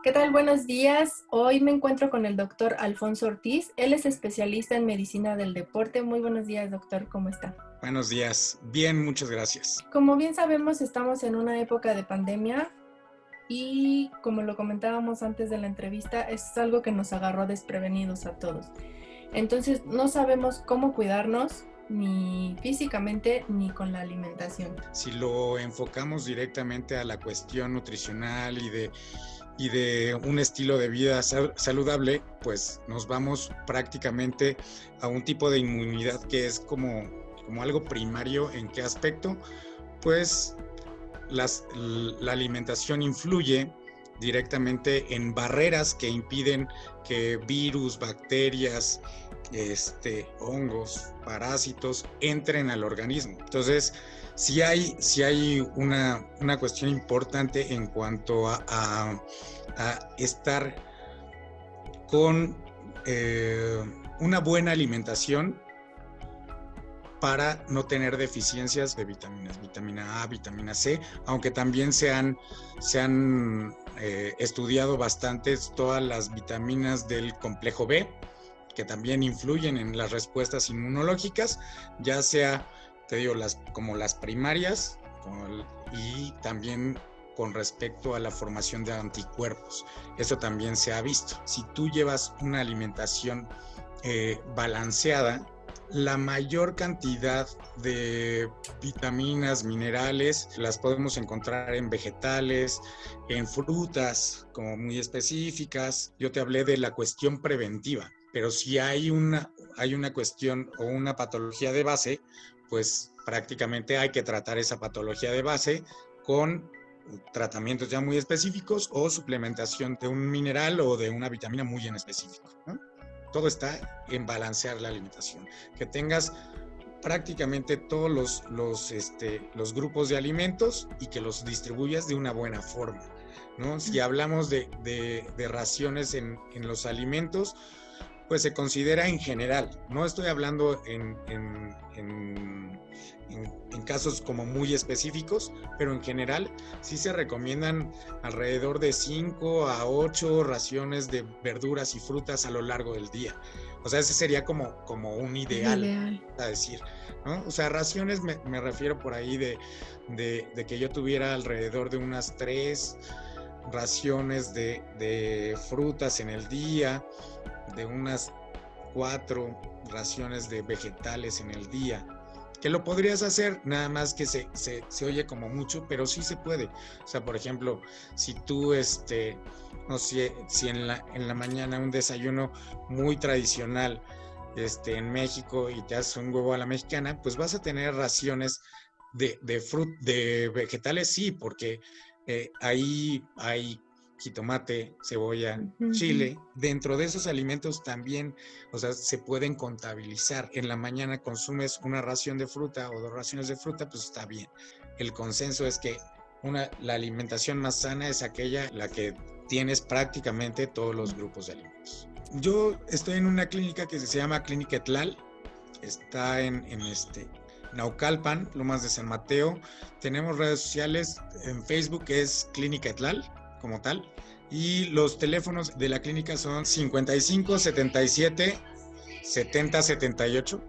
¿Qué tal? Buenos días. Hoy me encuentro con el doctor Alfonso Ortiz. Él es especialista en medicina del deporte. Muy buenos días, doctor. ¿Cómo está? Buenos días. Bien, muchas gracias. Como bien sabemos, estamos en una época de pandemia y como lo comentábamos antes de la entrevista, es algo que nos agarró desprevenidos a todos. Entonces no sabemos cómo cuidarnos ni físicamente ni con la alimentación. Si lo enfocamos directamente a la cuestión nutricional y de, y de un estilo de vida saludable, pues nos vamos prácticamente a un tipo de inmunidad que es como, como algo primario. ¿En qué aspecto? Pues las, la alimentación influye directamente en barreras que impiden que virus, bacterias, este, hongos, parásitos entren al organismo. Entonces, si hay, si hay una, una, cuestión importante en cuanto a, a, estar con eh, una buena alimentación para no tener deficiencias de vitaminas, vitamina A, vitamina C, aunque también se han, se han eh, estudiado bastantes todas las vitaminas del complejo B, que también influyen en las respuestas inmunológicas, ya sea, te digo, como las primarias y también con respecto a la formación de anticuerpos. Eso también se ha visto. Si tú llevas una alimentación eh, balanceada, la mayor cantidad de vitaminas, minerales, las podemos encontrar en vegetales, en frutas, como muy específicas. Yo te hablé de la cuestión preventiva, pero si hay una, hay una cuestión o una patología de base, pues prácticamente hay que tratar esa patología de base con tratamientos ya muy específicos o suplementación de un mineral o de una vitamina muy en específico. ¿no? todo está en balancear la alimentación. Que tengas prácticamente todos los, los, este, los grupos de alimentos y que los distribuyas de una buena forma. ¿no? Si hablamos de, de, raciones en, en, los alimentos, pues se considera en general. No estoy hablando en, en, en, casos como muy específicos, pero en general sí se recomiendan alrededor de 5 a 8 raciones de verduras y frutas a lo largo del día. O sea, ese sería como, como un ideal, a decir. ¿no? O sea, raciones me, me refiero por ahí de, de, de, que yo tuviera alrededor de unas 3 raciones de, de frutas en el día, de unas 4 raciones de vegetales en el día que lo podrías hacer, nada más que se, se, se, oye como mucho, pero sí se puede. O sea, por ejemplo, si tú, este, no sé, si en la, en la mañana un desayuno muy tradicional este, en México y te haces un huevo a la mexicana, pues vas a tener raciones de, de, de vegetales, sí, porque eh, ahí hay jitomate, cebolla, chile. Dentro de esos alimentos también, o sea, se pueden contabilizar. En la mañana consumes una ración de fruta o dos raciones de fruta, pues está bien. El consenso es que una, la alimentación más sana es aquella la que tienes prácticamente todos los grupos de alimentos. Yo estoy en una clínica que se llama Clínica Etlal, está en, en este, Naucalpan, Lomas de San Mateo. Tenemos redes sociales, en Facebook es Clínica Etlal, como tal. Y los teléfonos de la clínica son 55 77 70 78.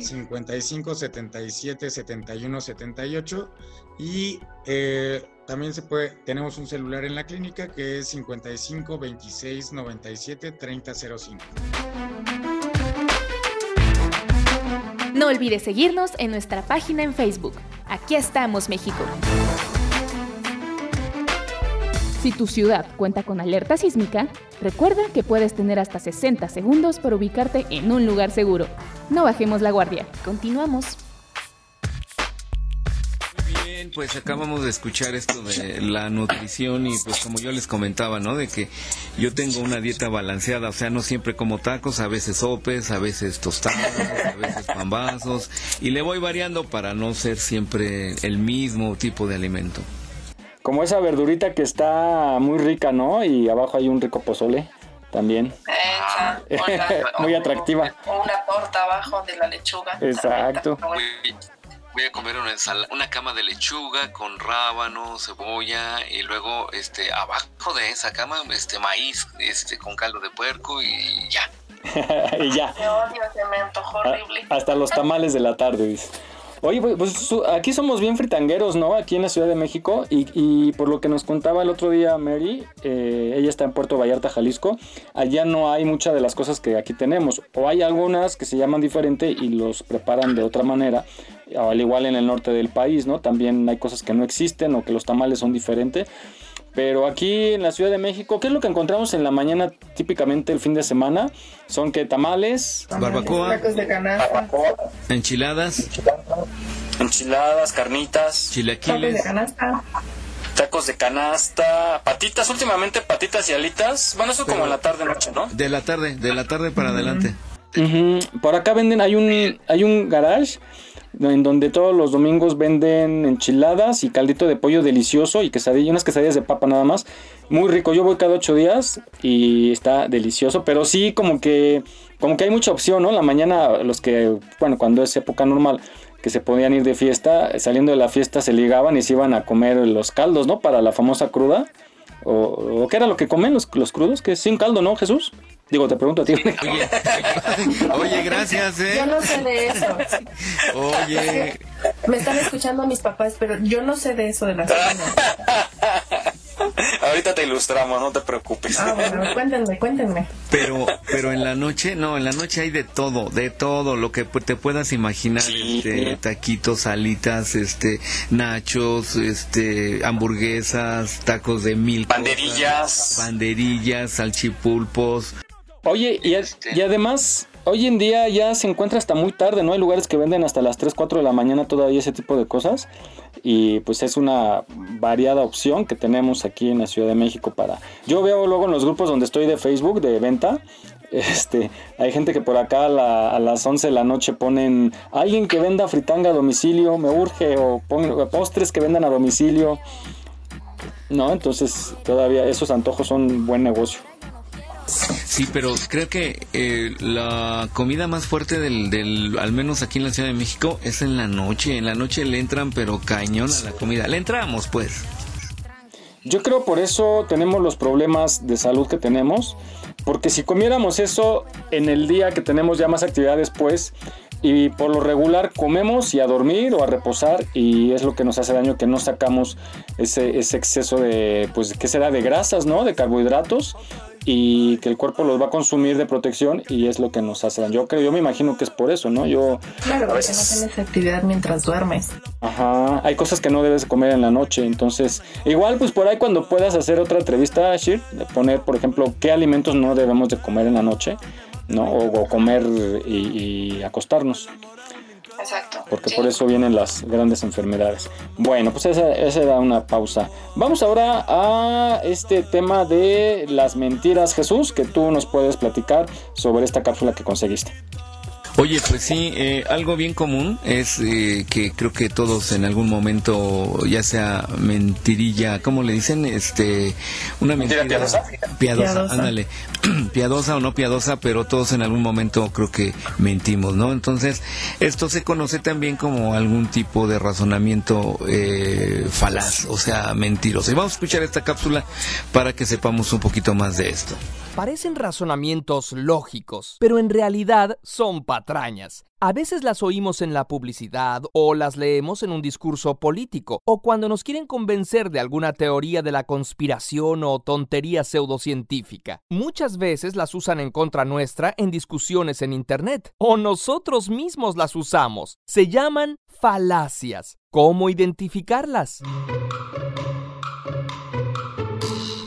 55 77 71 78 y eh, también se puede tenemos un celular en la clínica que es 55 26 97 30 05. No olvides seguirnos en nuestra página en Facebook. Aquí estamos, México. Si tu ciudad cuenta con alerta sísmica, recuerda que puedes tener hasta 60 segundos para ubicarte en un lugar seguro. No bajemos la guardia. Continuamos pues acabamos de escuchar esto de la nutrición y pues como yo les comentaba, ¿no? De que yo tengo una dieta balanceada, o sea, no siempre como tacos, a veces sopes, a veces tostadas, a veces pambazos y le voy variando para no ser siempre el mismo tipo de alimento. Como esa verdurita que está muy rica, ¿no? Y abajo hay un rico pozole también. muy atractiva. una torta abajo de la lechuga. Exacto voy a comer una, una cama de lechuga con rábano, cebolla y luego este abajo de esa cama este maíz este con caldo de puerco y ya. y ya. odio, me antojó horrible. Hasta los tamales de la tarde, dice. Oye, pues, pues aquí somos bien fritangueros, ¿no? Aquí en la Ciudad de México. Y, por lo que nos contaba el otro día Mary, eh, ella está en Puerto Vallarta, Jalisco. Allá no hay muchas de las cosas que aquí tenemos. O hay algunas que se llaman diferente y los preparan de otra manera. Al igual en el norte del país, ¿no? También hay cosas que no existen o que los tamales son diferentes. Pero aquí en la Ciudad de México, ¿qué es lo que encontramos en la mañana típicamente el fin de semana? Son que tamales, barbacoa, tacos de canasta, enchiladas, enchiladas, carnitas, chilaquiles, tacos de canasta. Tacos de canasta, patitas, últimamente patitas y alitas. Bueno, eso como en la tarde noche, ¿no? De la tarde, de la tarde para adelante. Por acá venden, hay un, hay un garage en donde todos los domingos venden enchiladas y caldito de pollo delicioso y unas quesadillas de papa nada más. Muy rico, yo voy cada ocho días y está delicioso, pero sí como que, como que hay mucha opción, ¿no? La mañana los que, bueno, cuando es época normal, que se podían ir de fiesta, saliendo de la fiesta se ligaban y se iban a comer los caldos, ¿no? Para la famosa cruda. ¿O, qué era lo que comen los, los crudos? Que sin caldo, ¿no, Jesús? Digo, te pregunto a ti. Oye, gracias, ¿eh? Yo no sé de eso. Oye. Me están escuchando mis papás, pero yo no sé de eso de la cena. Ahorita te ilustramos, no te preocupes. Ah, bueno, cuéntenme, cuéntenme. Pero, pero en la noche, no, en la noche hay de todo, de todo, lo que te puedas imaginar, este, taquitos, salitas, este, nachos, este, hamburguesas, tacos de mil banderillas, banderillas, salchipulpos. Oye, y, y además, hoy en día ya se encuentra hasta muy tarde, ¿no? Hay lugares que venden hasta las 3, 4 de la mañana todavía ese tipo de cosas. Y pues es una variada opción que tenemos aquí en la Ciudad de México para... Yo veo luego en los grupos donde estoy de Facebook de venta, este, hay gente que por acá a, las 11 de la noche ponen alguien que venda fritanga a domicilio, me urge, o postres que vendan a domicilio. No, entonces todavía esos antojos son buen negocio. Sí, pero creo que eh, la comida más fuerte del, del, al menos aquí en la Ciudad de México, es en la noche. En la noche le entran, pero cañón a la comida. Le entramos, pues. Yo creo por eso tenemos los problemas de salud que tenemos. Porque si comiéramos eso en el día que tenemos ya más actividades, pues, y por lo regular comemos y a dormir o a reposar y es lo que nos hace daño que no sacamos ese, ese exceso de, pues, ¿qué será? De grasas, ¿no? De carbohidratos y que el cuerpo los va a consumir de protección y es lo que nos hace Yo creo, yo me imagino que es por eso, ¿no? Yo Claro, porque no tienes actividad mientras duermes. Ajá, hay cosas que no debes comer en la noche, entonces igual pues por ahí cuando puedas hacer otra entrevista, Shir, poner por ejemplo qué alimentos no debemos de comer en la noche, ¿no? O, comer y acostarnos. Exacto. Porque por eso vienen las grandes enfermedades. Bueno, pues esa, esa era una pausa. Vamos ahora a este tema de las mentiras, Jesús, que tú nos puedes platicar sobre esta cápsula que conseguiste. Oye, pues sí, eh, algo bien común es eh, que creo que todos en algún momento, ya sea mentirilla, ¿cómo le dicen? Este, una mentira, piadosa. piadosa, ándale, piadosa o no piadosa, pero todos en algún momento creo que mentimos, ¿no? Entonces, esto se conoce también como algún tipo de razonamiento eh, falaz, o sea, mentiroso. Y vamos a escuchar esta cápsula para que sepamos un poquito más de esto. Parecen razonamientos lógicos, pero en realidad son A veces las oímos en la publicidad o las leemos en un discurso político o cuando nos quieren convencer de alguna teoría de la conspiración o tontería pseudocientífica. Muchas veces las usan en contra nuestra en discusiones en Internet o nosotros mismos las usamos. Se llaman falacias. ¿Cómo identificarlas?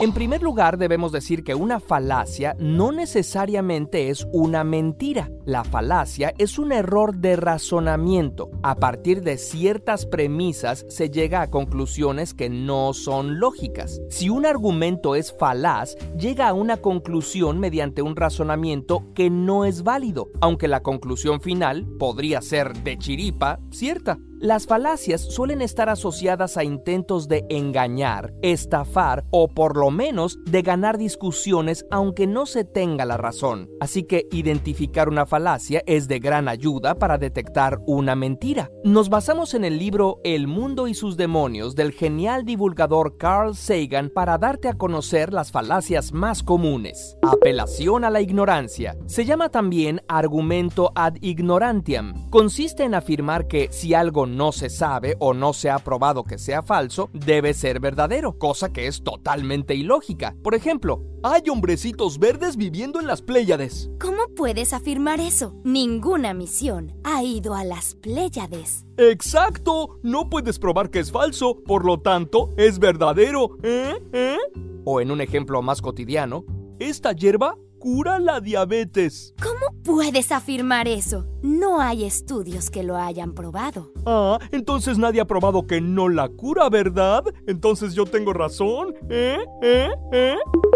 En primer lugar, debemos decir que una falacia no necesariamente es una mentira. La falacia es un error de razonamiento. A partir de ciertas premisas se llega a conclusiones que no son lógicas. Si un argumento es falaz, llega a una conclusión mediante un razonamiento que no es válido, aunque la conclusión final podría ser de chiripa cierta. Las falacias suelen estar asociadas a intentos de engañar, estafar o por lo menos de ganar discusiones aunque no se tenga la razón. Así que identificar una falacia es de gran ayuda para detectar una mentira. Nos basamos en el libro El mundo y sus demonios del genial divulgador Carl Sagan para darte a conocer las falacias más comunes. Apelación a la ignorancia. Se llama también argumento ad ignorantiam. Consiste en afirmar que si algo no se sabe o no se ha probado que sea falso, debe ser verdadero, cosa que es totalmente ilógica. Por ejemplo, hay hombrecitos verdes viviendo en las Pléyades. ¿Cómo puedes afirmar eso? Ninguna misión ha ido a las Pléyades. Exacto, no puedes probar que es falso, por lo tanto, es verdadero, ¿eh? ¿Eh? O en un ejemplo más cotidiano, esta hierba cura la diabetes. ¿Cómo puedes afirmar eso? No hay estudios que lo hayan probado. Ah, entonces nadie ha probado que no la cura, ¿verdad? Entonces yo tengo razón. ¿Eh? ¿Eh? ¿Eh?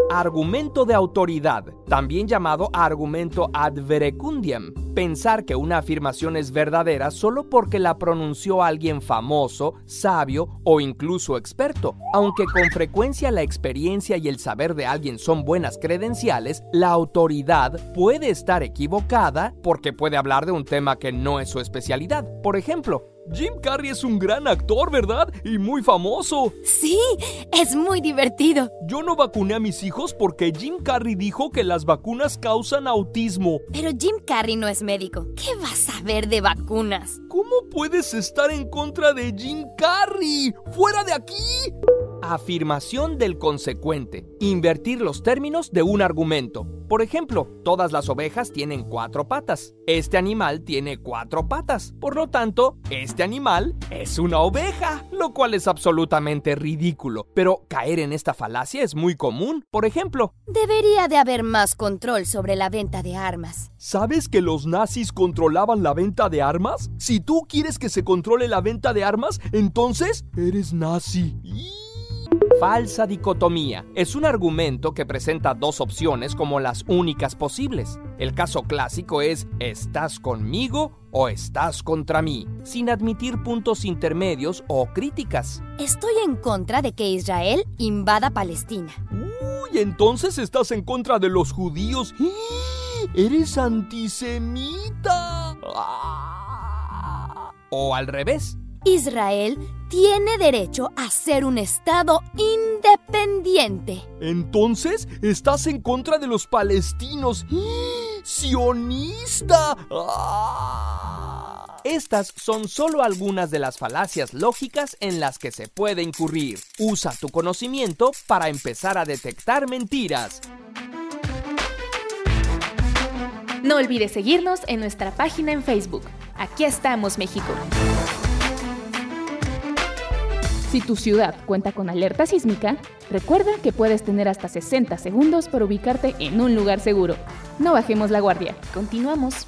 Argumento de autoridad, también llamado argumento ad verecundiam. Pensar que una afirmación es verdadera solo porque la pronunció alguien famoso, sabio o incluso experto. Aunque con frecuencia la experiencia y el saber de alguien son buenas credenciales, la autoridad puede estar equivocada porque puede hablar de un tema que no es su especialidad. Por ejemplo, Jim Carrey es un gran actor, ¿verdad? Y muy famoso. Sí, es muy divertido. Yo no vacuné a mis hijos porque Jim Carrey dijo que las vacunas causan autismo. Pero Jim Carrey no es médico. ¿Qué vas a ver de vacunas? ¿Cómo puedes estar en contra de Jim Carrey? ¡Fuera de aquí! Afirmación del consecuente. Invertir los términos de un argumento. Por ejemplo, todas las ovejas tienen cuatro patas. Este animal tiene cuatro patas. Por lo tanto, este animal es una oveja, lo cual es absolutamente ridículo. Pero caer en esta falacia es muy común. Por ejemplo, debería de haber más control sobre la venta de armas. ¿Sabes que los nazis controlaban la venta de armas? Si tú quieres que se controle la venta de armas, entonces eres nazi. Falsa dicotomía. Es un argumento que presenta dos opciones como las únicas posibles. El caso clásico es ¿estás conmigo o estás contra mí? Sin admitir puntos intermedios o críticas. Estoy en contra de que Israel invada Palestina. Uy, entonces estás en contra de los judíos. ¡Eres antisemita! O al revés. Israel tiene derecho a ser un Estado independiente. Entonces, estás en contra de los palestinos. ¡Sionista! ¡Ah! Estas son solo algunas de las falacias lógicas en las que se puede incurrir. Usa tu conocimiento para empezar a detectar mentiras. No olvides seguirnos en nuestra página en Facebook. Aquí estamos, México. Si tu ciudad cuenta con alerta sísmica, recuerda que puedes tener hasta 60 segundos para ubicarte en un lugar seguro. No bajemos la guardia. Continuamos.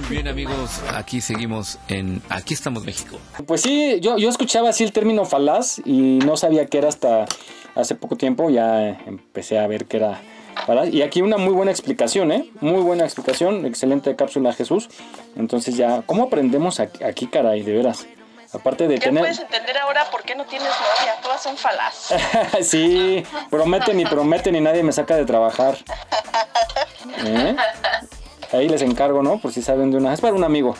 Muy bien amigos, aquí seguimos en Aquí estamos México. Pues sí, yo, yo escuchaba así el término falaz y no sabía qué era hasta hace poco tiempo. Ya empecé a ver que era Y aquí una muy buena explicación, ¿eh? Muy buena explicación, excelente cápsula Jesús. Entonces ya, ¿cómo aprendemos aquí, caray, de veras? Aparte de ya tener... puedes entender ahora por qué no tienes novia, todas son falaz. sí, prometen y prometen y nadie me saca de trabajar. ¿Eh? Ahí les encargo, ¿no? Por si saben de una... Es para un amigo.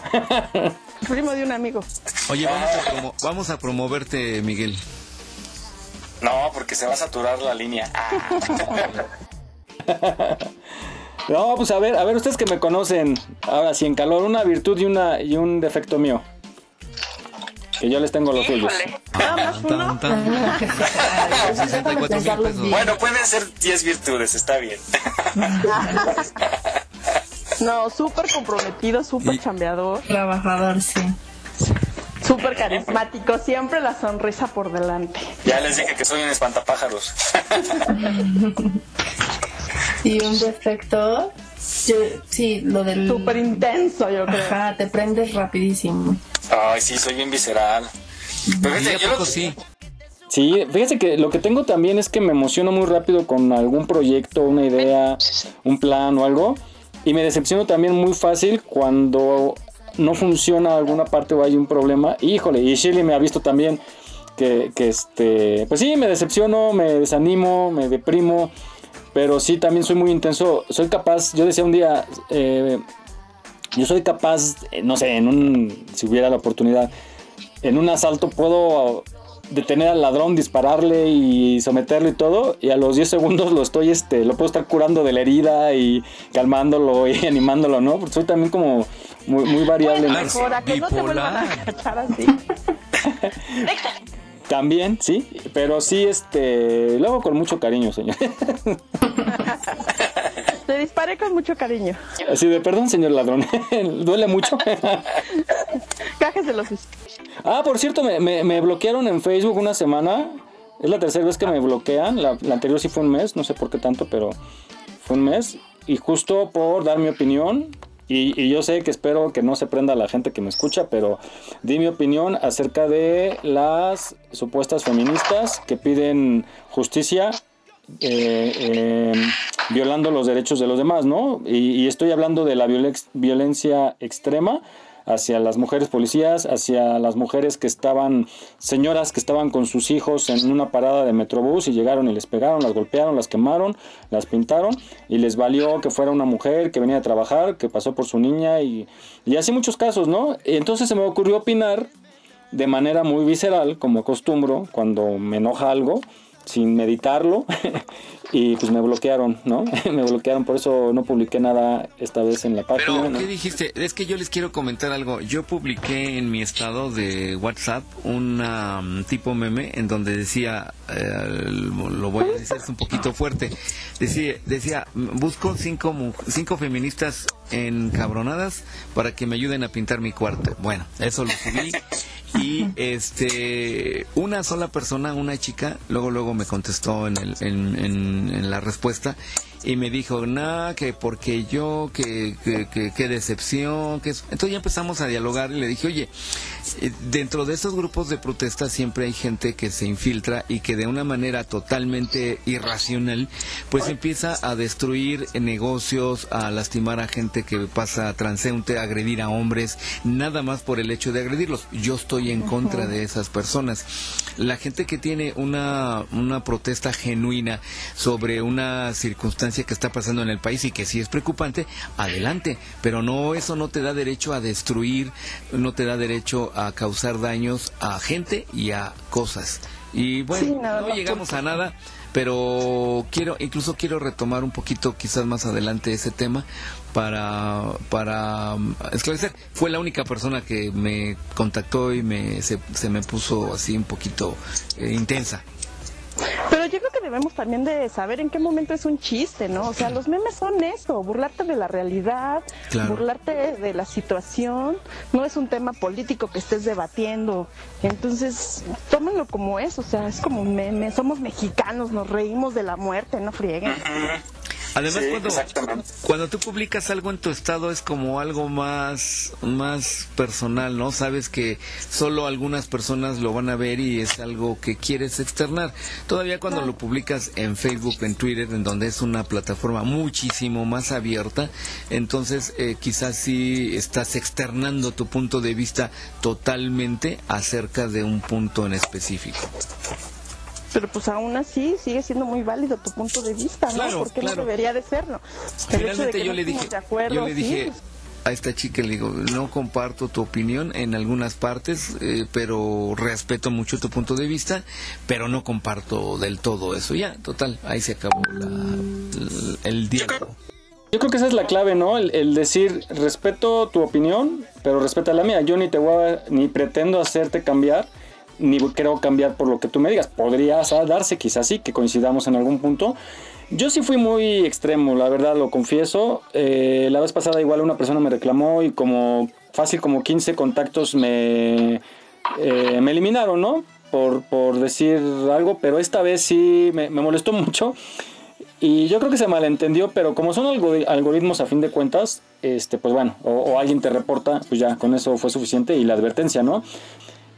Primo de un amigo. Oye, vamos a, promo... vamos a promoverte, Miguel. No, porque se va a saturar la línea. no, pues a ver, a ver, ustedes que me conocen, ahora sí en calor, una virtud y una y un defecto mío. Que yo les tengo los suyos. bueno, pueden ser 10 virtudes, está bien. no, súper comprometido, súper chambeador. Trabajador, sí. Súper carismático, siempre la sonrisa por delante. Ya les dije que soy un espantapájaros. y un defecto, sí, lo del... Súper intenso, yo creo. Ajá, te prendes rapidísimo. Ay, sí, soy bien visceral. Pero fíjate, yo lo... sí. Sí, fíjese que lo que tengo también es que me emociono muy rápido con algún proyecto, una idea, un plan o algo. Y me decepciono también muy fácil cuando no funciona alguna parte o hay un problema. Híjole, y Shirley me ha visto también que, que este, pues sí, me decepciono, me desanimo, me deprimo. Pero sí, también soy muy intenso. Soy capaz, yo decía un día, eh, yo soy capaz, eh, no sé, en un, si hubiera la oportunidad, en un asalto puedo detener al ladrón, dispararle y someterlo y todo, y a los 10 segundos lo estoy, este, lo puedo estar curando de la herida y calmándolo y animándolo, ¿no? Porque soy también como muy, muy variable. Bueno, mejor, a que no te vuelvan a cachar así. También, sí, pero sí, este, lo hago con mucho cariño, señor. Te disparé con mucho cariño. Así de, perdón, señor ladrón, ¿duele mucho? Cajes de los... Ah, por cierto, me, me, bloquearon en Facebook una semana. Es la tercera vez que me bloquean. La, la anterior sí fue un mes, no sé por qué tanto, pero fue un mes. Y justo por dar mi opinión, y, yo sé que espero que no se prenda la gente que me escucha, pero di mi opinión acerca de las supuestas feministas que piden justicia eh, em, violando los derechos de los demás, ¿no? Y, y estoy hablando de la violencia extrema hacia las mujeres policías, hacia las mujeres que estaban, señoras que estaban con sus hijos en una parada de metrobús y llegaron y les pegaron, las golpearon, las quemaron, las pintaron y les valió que fuera una mujer que venía a trabajar, que pasó por su niña y, y así muchos casos, ¿no? Y entonces se me ocurrió opinar de manera muy visceral, como acostumbro, cuando me enoja algo, sin meditarlo y pues me bloquearon, ¿no? me bloquearon, por eso no publiqué nada esta vez en la página. Pero, ¿qué dijiste? Es que yo les quiero comentar algo. Yo publiqué en mi estado de WhatsApp un um, tipo meme en donde decía, eh, lo voy a decir un poquito fuerte, decía, decía busco cinco, cinco feministas encabronadas para que me ayuden a pintar mi cuarto. Bueno, eso lo subí y este una sola persona, una chica, luego luego me contestó en, el, en, en, la respuesta y me dijo, nada, que porque yo, que, que, decepción, que entonces ya empezamos a dialogar y le dije, oye, eh, dentro de estos grupos de protesta siempre hay gente que se infiltra y que de una manera totalmente irracional, pues empieza a destruir negocios, a lastimar a gente que pasa transeúnte, a agredir a hombres, nada más por el hecho de agredirlos. Yo estoy en contra de esas personas. La gente que tiene una, una protesta genuina sobre una circunstancia que está pasando en el país y que sí es preocupante, adelante, pero no eso no te da derecho a destruir, no te da derecho a causar daños a gente y a cosas. Y bueno, no, llegamos a nada, pero quiero, incluso quiero retomar un poquito, quizás más adelante, ese tema para, para um, esclarecer. Fue la única persona que me contactó y me, se, se me puso así un poquito eh, intensa. Pero yo creo debemos también de saber en qué momento es un chiste, ¿no? O sea, los memes son eso, burlarte de la realidad, burlarte de la situación, no es un tema político que estés debatiendo. Entonces, tómenlo como es, o sea, es como un meme, somos mexicanos, nos reímos de la muerte, no frieguen. Además, cuando, cuando tú publicas algo en tu estado es como algo más, más personal, ¿no? Sabes que solo algunas personas lo van a ver y es algo que quieres externar. Todavía cuando lo publicas en Facebook, en Twitter, en donde es una plataforma muchísimo más abierta, entonces eh, quizás sí estás externando tu punto de vista totalmente acerca de un punto en específico. Pero pues aún así sigue siendo muy válido tu punto de vista, ¿no? Claro, Porque claro. no debería de serlo. El hecho de Finalmente que yo no le dije, estemos de acuerdo, yo le dije a esta chica, le digo, no comparto tu opinión en algunas partes, eh, pero respeto mucho tu punto de vista, pero no comparto del todo eso. Ya, total, ahí se acabó la- el, el diálogo. Yo creo que esa es la clave, ¿no? El, el decir, respeto tu opinión, pero respeta la mía. Yo ni te voy a, ni pretendo hacerte cambiar, ni creo cambiar por lo que tú me digas. Podría darse, quizás sí, que coincidamos en algún punto. Yo sí fui muy extremo, la verdad, lo confieso. Eh, la vez pasada igual una persona me reclamó y como fácil como 15 contactos me, eh, me eliminaron, ¿no? Por, por decir algo, pero esta vez sí me, molestó mucho. Y yo creo que se malentendió, pero como son algo- algoritmos a fin de cuentas, este, pues bueno, o alguien te reporta, pues ya con eso fue suficiente y la advertencia, ¿no?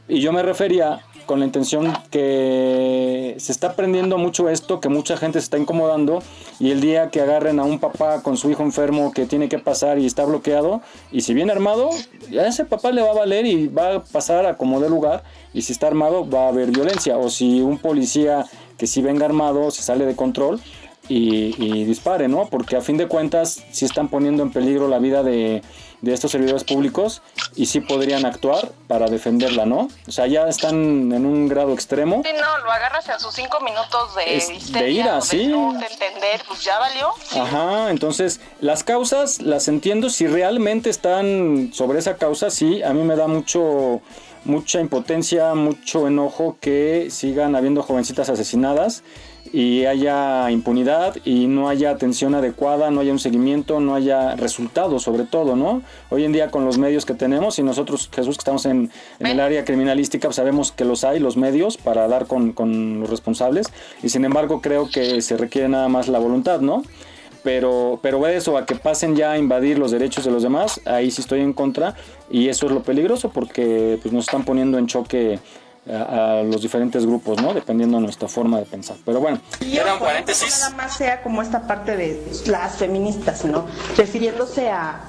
Y yo me refería con la intención que se está aprendiendo mucho esto, que mucha gente se está incomodando y el día que agarren a un papá con su hijo enfermo que tiene que pasar y está bloqueado y si viene armado, a ese papá le va a valer y va a pasar a como de lugar y si está armado va a haber violencia o si un policía que si venga armado se sale de control y, y dispare, ¿no? Porque a fin de cuentas sí están poniendo en peligro la vida de, de estos servidores públicos y sí podrían actuar para defenderla, ¿no? O sea, ya están en un grado extremo. Sí, no, lo agarras en sus cinco minutos de Es- de ira, de sí. no de entender, pues ya valió. Ajá, entonces las causas las entiendo si realmente están sobre esa causa, sí, a mí me da mucho mucha impotencia, mucho enojo que sigan habiendo jovencitas asesinadas y haya impunidad y no haya atención adecuada, no haya un seguimiento, no haya resultados sobre todo, ¿no? Hoy en día con los medios que tenemos y nosotros, Jesús, que estamos en, en el área criminalística, pues sabemos que los hay, los medios, para dar con, con los responsables y sin embargo creo que se requiere nada más la voluntad, ¿no? pero pero eso a que pasen ya a invadir los derechos de los demás ahí sí estoy en contra y eso es lo peligroso porque pues nos están poniendo en choque a, a los diferentes grupos no dependiendo de nuestra forma de pensar pero bueno Y que Nada más sea como esta parte de las feministas, ¿no? Refiriéndose a,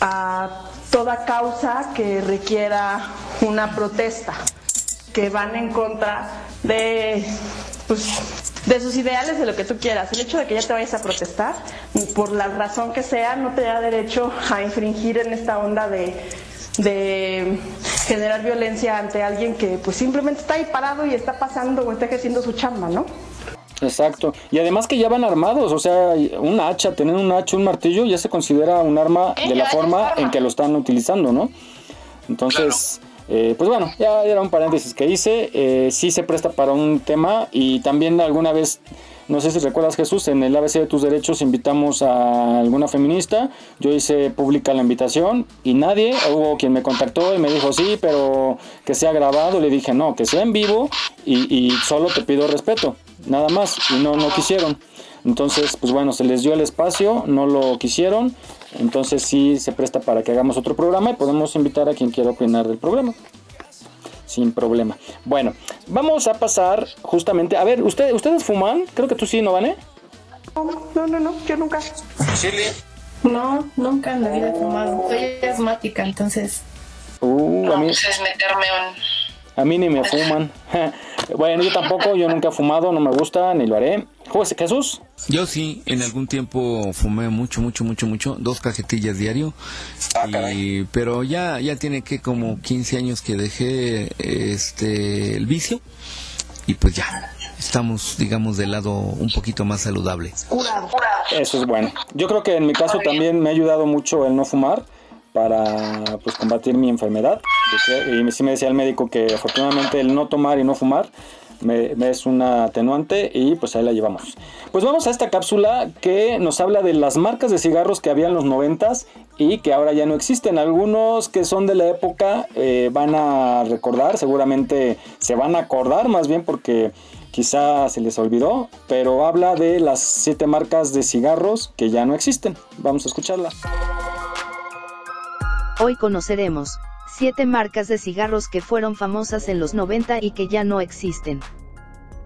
a toda causa que requiera una protesta, que van en contra de, pues, de sus ideales, de lo que tú quieras. El hecho de que ya te vayas a protestar, por la razón que sea, no te da derecho a infringir en esta onda de de generar violencia ante alguien que pues simplemente está ahí parado y está pasando o está ejerciendo su chamba, ¿no? exacto. Y además que ya van armados o sea un hacha tener un hacha un martillo ya se considera un arma de la forma en que lo están utilizando no entonces eh, pues bueno ya era un paréntesis que hice. Eh, sí se presta para un tema y también alguna vez no sé si recuerdas Jesús, en el ABC de tus derechos invitamos a alguna feminista, yo hice pública la invitación y nadie, hubo quien me contactó y me dijo sí, pero que sea grabado, le dije no, que sea en vivo y, solo te pido respeto, nada más, y no, no quisieron. Entonces, pues bueno, se les dio el espacio, no lo quisieron, entonces sí se presta para que hagamos otro programa y podemos invitar a quien quiera opinar del programa sin problema. Bueno, vamos a pasar justamente. A ver, ¿usted, ¿ustedes fuman? Creo que tú sí, ¿no, Vane? No, no, no, yo nunca. No, nunca en la vida he fumado. Soy asmática, entonces. Uh, a mí, Pues es meterme un... a mí ni me fuman. bueno, yo tampoco, yo nunca he fumado, no me gusta, ni lo haré. Jesús. Yo sí, en algún tiempo fumé mucho, mucho, mucho, mucho, dos cajetillas diario, y, pero ya, ya tiene que como 15 años que dejé este el vicio y pues ya estamos, digamos, del lado un poquito más saludable. Eso es bueno. Yo creo que en mi caso también me ha ayudado mucho el no fumar para pues combatir mi enfermedad. Y sí me decía el médico que afortunadamente el no tomar y no fumar me, es una atenuante y pues ahí la llevamos. Pues vamos a esta cápsula que nos habla de las marcas de cigarros que había en los noventas y que ahora ya no existen. Algunos que son de la época eh, van a recordar, seguramente se van a acordar más bien porque quizá se les olvidó, pero habla de las siete marcas de cigarros que ya no existen. Vamos a escucharla. Hoy conoceremos siete marcas de cigarros que fueron famosas en los 90 y que ya no existen.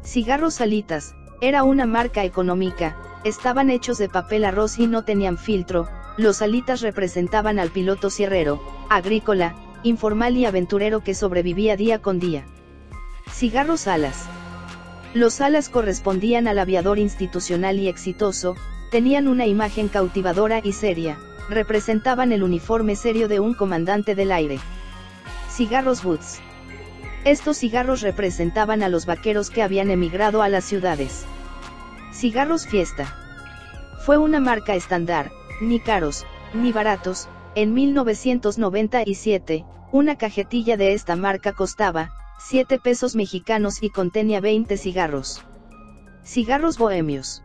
Cigarros Salitas, era una marca económica, estaban hechos de papel arroz y no tenían filtro, los alitas representaban al piloto sierrero, agrícola, informal y aventurero que sobrevivía día con día. Cigarros alas. Los alas correspondían al aviador institucional y exitoso, tenían una imagen cautivadora y seria, representaban el uniforme serio de un comandante del aire. Cigarros Woods. Estos cigarros representaban a los vaqueros que habían emigrado a las ciudades. Cigarros Fiesta. Fue una marca estándar, ni caros, ni baratos, en 1997, una cajetilla de esta marca costaba, 7 pesos mexicanos y contenía 20 cigarros. Cigarros bohemios.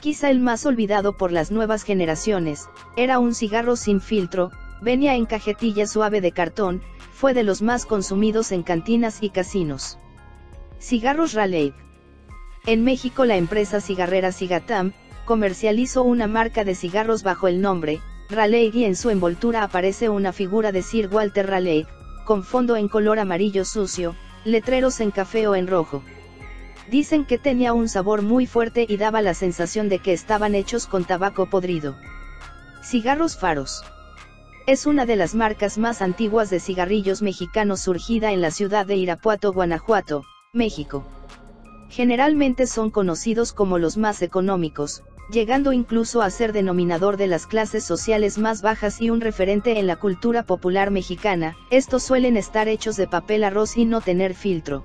Quizá el más olvidado por las nuevas generaciones, era un cigarro sin filtro, venía en cajetilla suave de cartón, fue de los más consumidos en cantinas y casinos. Cigarros Raleigh. En México la empresa cigarrera Cigatam, comercializó una marca de cigarros bajo el nombre, Raleigh y en su envoltura aparece una figura de Sir Walter Raleigh, con fondo en color amarillo sucio, letreros en café o en rojo. Dicen que tenía un sabor muy fuerte y daba la sensación de que estaban hechos con tabaco podrido. Cigarros Faros. Es una de las marcas más antiguas de cigarrillos mexicanos surgida en la ciudad de Irapuato, Guanajuato, México. Generalmente son conocidos como los más económicos, llegando incluso a ser denominador de las clases sociales más bajas y un referente en la cultura popular mexicana, estos suelen estar hechos de papel arroz y no tener filtro.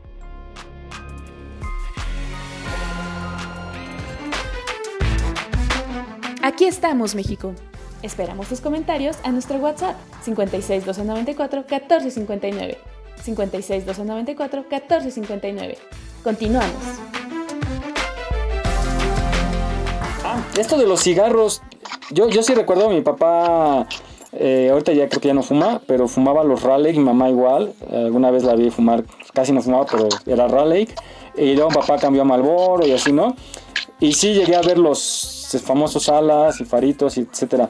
Aquí estamos, México. Esperamos tus comentarios a nuestro WhatsApp 56 294 1459. 56 294 1459. Continuamos. Esto de los cigarros, yo, yo sí recuerdo a mi papá, eh, ahorita ya creo que ya no fuma, pero fumaba los Raleigh, mi mamá igual, alguna vez la vi fumar, casi no fumaba, pero era Raleigh, y luego papá cambió a Malboro y así, ¿no? Y sí llegué a ver los famosos alas y faritos, etcétera.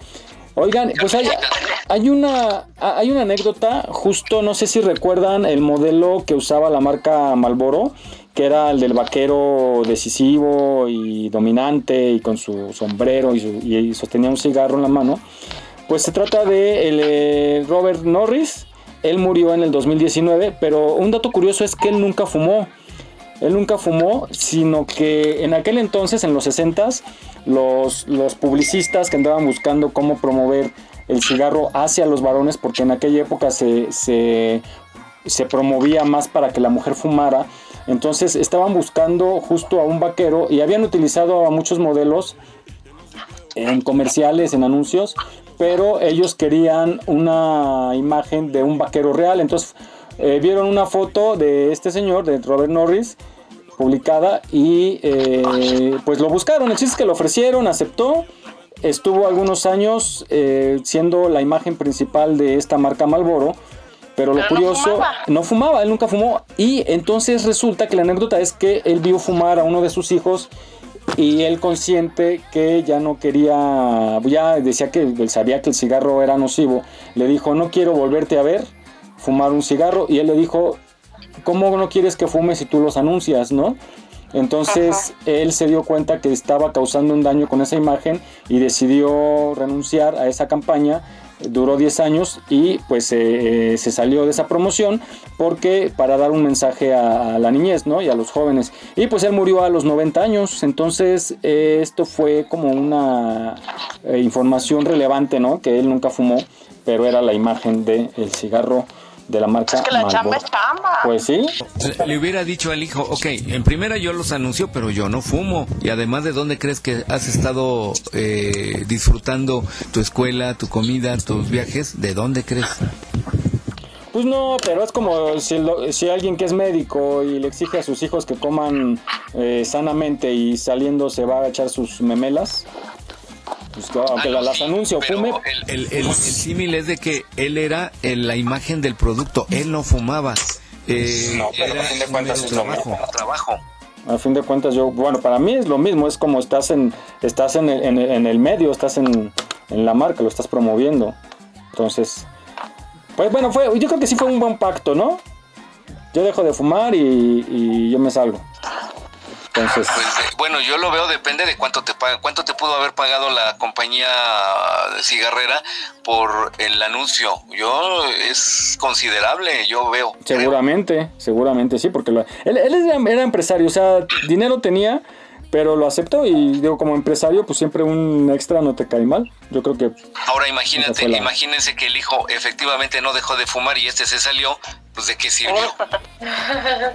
Oigan, pues hay, hay, una, hay una anécdota, justo no sé si recuerdan el modelo que usaba la marca Malboro, que era el del vaquero decisivo y dominante y con su sombrero y, sostenía un cigarro en la mano. Pues se trata de el, eh, Robert Norris, él murió en el 2019, pero un dato curioso es que él nunca fumó. Él nunca fumó, sino que en aquel entonces, en los 60s, los, los publicistas que andaban buscando cómo promover el cigarro hacia los varones, porque en aquella época se, se, promovía más para que la mujer fumara, entonces estaban buscando justo a un vaquero y habían utilizado a muchos modelos en comerciales, en anuncios, pero ellos querían una imagen de un vaquero real. Entonces eh, vieron una foto de este señor, de Robert Norris, publicada y eh, pues lo buscaron. El chiste es que lo ofrecieron, aceptó. Estuvo algunos años eh, siendo la imagen principal de esta marca Malboro pero lo curioso, no fumaba. él nunca fumó. Y entonces resulta que la anécdota es que él vio fumar a uno de sus hijos y él consciente que ya no quería, ya decía que él sabía que el cigarro era nocivo, le dijo, no quiero volverte a ver fumar un cigarro. Y él le dijo, ¿cómo no quieres que fumes si tú los anuncias, no? Entonces él se dio cuenta que estaba causando un daño con esa imagen y decidió renunciar a esa campaña duró 10 años y pues eh, se salió de esa promoción porque para dar un mensaje a, la niñez ¿no? y a los jóvenes y pues él murió a los 90 años entonces eh, esto fue como una eh, información relevante ¿no? que él nunca fumó pero era la imagen del el cigarro de la marca es que la chamba es chamba. Pues sí. Le hubiera dicho al hijo, ok, en primera yo los anuncio, pero yo no fumo. Y además, ¿de dónde crees que has estado eh, disfrutando tu escuela, tu comida, tus viajes? ¿De dónde crees? Pues no, pero es como si, si alguien que es médico y le exige a sus hijos que coman eh, sanamente y saliendo se va a echar sus memelas. Pues, aunque ah, las anuncio, fume. El, el, símil es de que él era la imagen del producto, él no fumaba. Eh, no, pero a fin de cuentas es trabajo. trabajo. A fin de cuentas, yo, bueno, para mí es lo mismo, es como estás en, estás en el, en el medio, estás en, en la marca, lo estás promoviendo. Entonces, pues bueno, fue, yo creo que sí fue un buen pacto, ¿no? Yo dejo de fumar y, y yo me salgo. Entonces, pues bueno, yo lo veo depende de cuánto te paga, cuánto te pudo haber pagado la compañía cigarrera por el anuncio. Yo es considerable, yo veo. Seguramente, seguramente sí, porque él, él era empresario, o sea, dinero tenía, pero lo aceptó y digo como empresario pues siempre un extra no te cae mal yo creo que ahora imagínate imagínense que el hijo efectivamente no dejó de fumar y este se salió pues de qué sirvió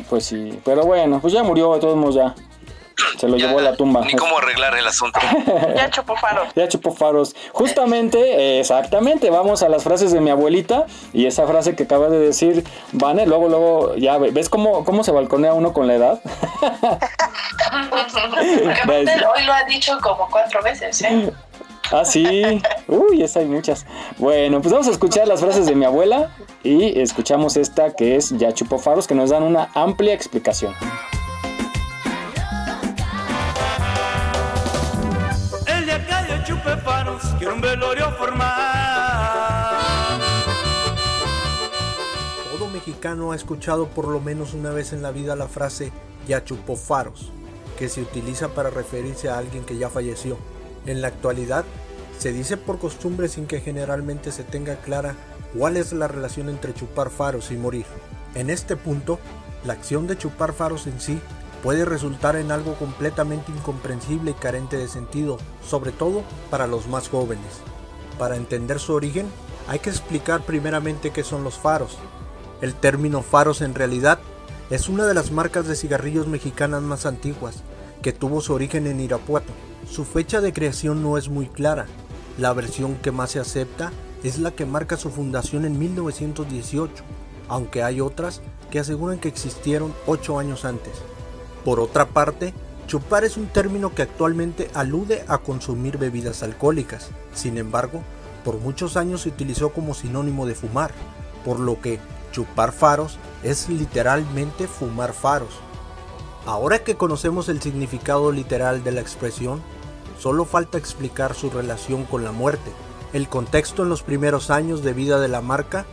pues sí pero bueno pues ya murió de todos modos ya se lo llevó a la tumba. Ni cómo arreglar el asunto. ya chupó faros. Ya chupó faros. Justamente, exactamente, vamos a las frases de mi abuelita y esa frase que acaba de decir Vane, luego, luego, ya ves cómo, cómo se balconea uno con la edad. hoy lo ha dicho como cuatro veces, ¿eh? Ah, sí. Uy, esa hay muchas. Bueno, pues vamos a escuchar las frases de mi abuela y escuchamos esta que es Ya chupó faros, que nos dan una amplia explicación. Quiero un velorio formal. Todo mexicano ha escuchado por lo menos una vez en la vida la frase ya chupó faros, que se utiliza para referirse a alguien que ya falleció. En la actualidad, se dice por costumbre sin que generalmente se tenga clara cuál es la relación entre chupar faros y morir. En este punto, la acción de chupar faros en sí puede resultar en algo completamente incomprensible y carente de sentido, sobre todo para los más jóvenes. Para entender su origen, hay que explicar primeramente qué son los faros. El término faros en realidad es una de las marcas de cigarrillos mexicanas más antiguas, que tuvo su origen en Irapuato. Su fecha de creación no es muy clara. La versión que más se acepta es la que marca su fundación en 1918, aunque hay otras que aseguran que existieron 8 años antes. Por otra parte, chupar es un término que actualmente alude a consumir bebidas alcohólicas. Sin embargo, por muchos años se utilizó como sinónimo de fumar, por lo que chupar faros es literalmente fumar faros. Ahora que conocemos el significado literal de la expresión, solo falta explicar su relación con la muerte. El contexto en los primeros años de vida de la marca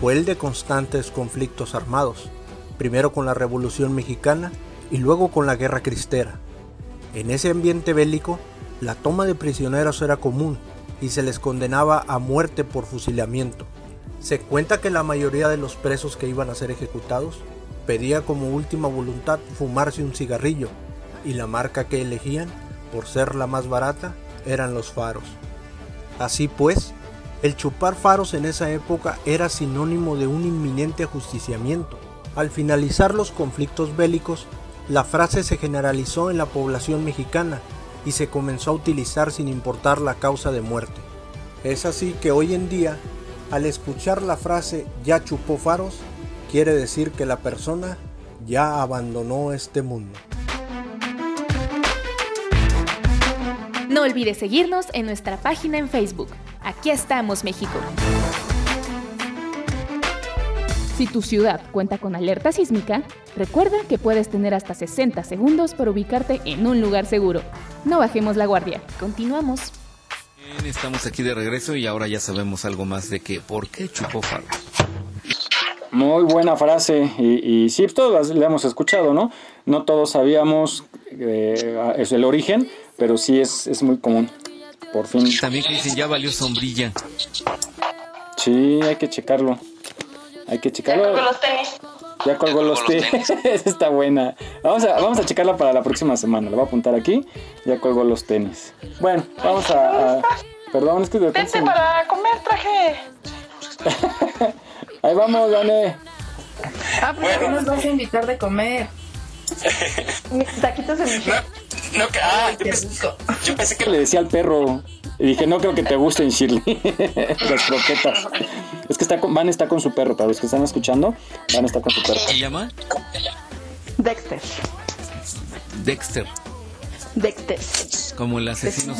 fue el de constantes conflictos armados, primero con la Revolución Mexicana y luego con la guerra cristera. En ese ambiente bélico, la toma de prisioneros era común y se les condenaba a muerte por fusilamiento. Se cuenta que la mayoría de los presos que iban a ser ejecutados pedía como última voluntad fumarse un cigarrillo y la marca que elegían, por ser la más barata, eran los faros. Así pues, el chupar faros en esa época era sinónimo de un inminente ajusticiamiento. Al finalizar los conflictos bélicos, la frase se generalizó en la población mexicana y se comenzó a utilizar sin importar la causa de muerte. Es así que hoy en día, al escuchar la frase ya chupó faros, quiere decir que la persona ya abandonó este mundo. No olvides seguirnos en nuestra página en Facebook. Aquí estamos, México. Si tu ciudad cuenta con alerta sísmica, recuerda que puedes tener hasta 60 segundos para ubicarte en un lugar seguro. No bajemos la guardia. Continuamos. Bien, estamos aquí de regreso y ahora ya sabemos algo más de que por qué chupó Faro. Muy buena frase y, y sí, todos la hemos escuchado, ¿no? No todos sabíamos eh, es el origen, pero sí es, es muy común. Por fin. También que dicen ya valió sombrilla. Sí, hay que checarlo. Hay que checarlo. Ya colgó los tenis. Ya colgó los tenis. Está buena. Vamos a, vamos a checarla para la próxima semana. Lo voy a apuntar aquí. Ya colgó los tenis. Bueno, vamos a. perdón, es que de Vente para comer, traje. Ahí vamos, Dane. Ah, pues bueno. nos vas a invitar de comer. Taquitos de mi no, que, ah, yo pensé, yo pensé que le decía al perro. Y dije, no creo que te gusten, Shirley. Las croquetas. Es que está con, Van está con su perro, para los que están escuchando, Van está con su perro. ¿Se llama? Dexter. Dexter. Dexter. Como el asesino.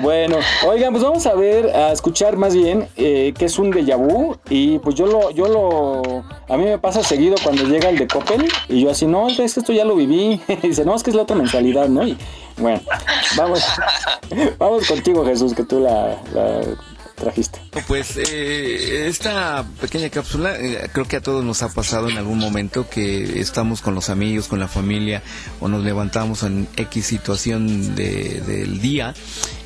Bueno, oigan, pues vamos a ver, a escuchar más bien eh, qué es un déjà vu. Y pues yo lo, yo lo, a mí me pasa seguido cuando llega el de Coppel y yo así, no, es que esto ya lo viví. Y dice, no, es que es la otra mensualidad, ¿no? Y bueno, vamos, vamos contigo, Jesús, que tú la, la Pues eh, esta pequeña cápsula eh, creo que a todos nos ha pasado en algún momento que estamos con los amigos, con la familia o nos levantamos en X situación de, del día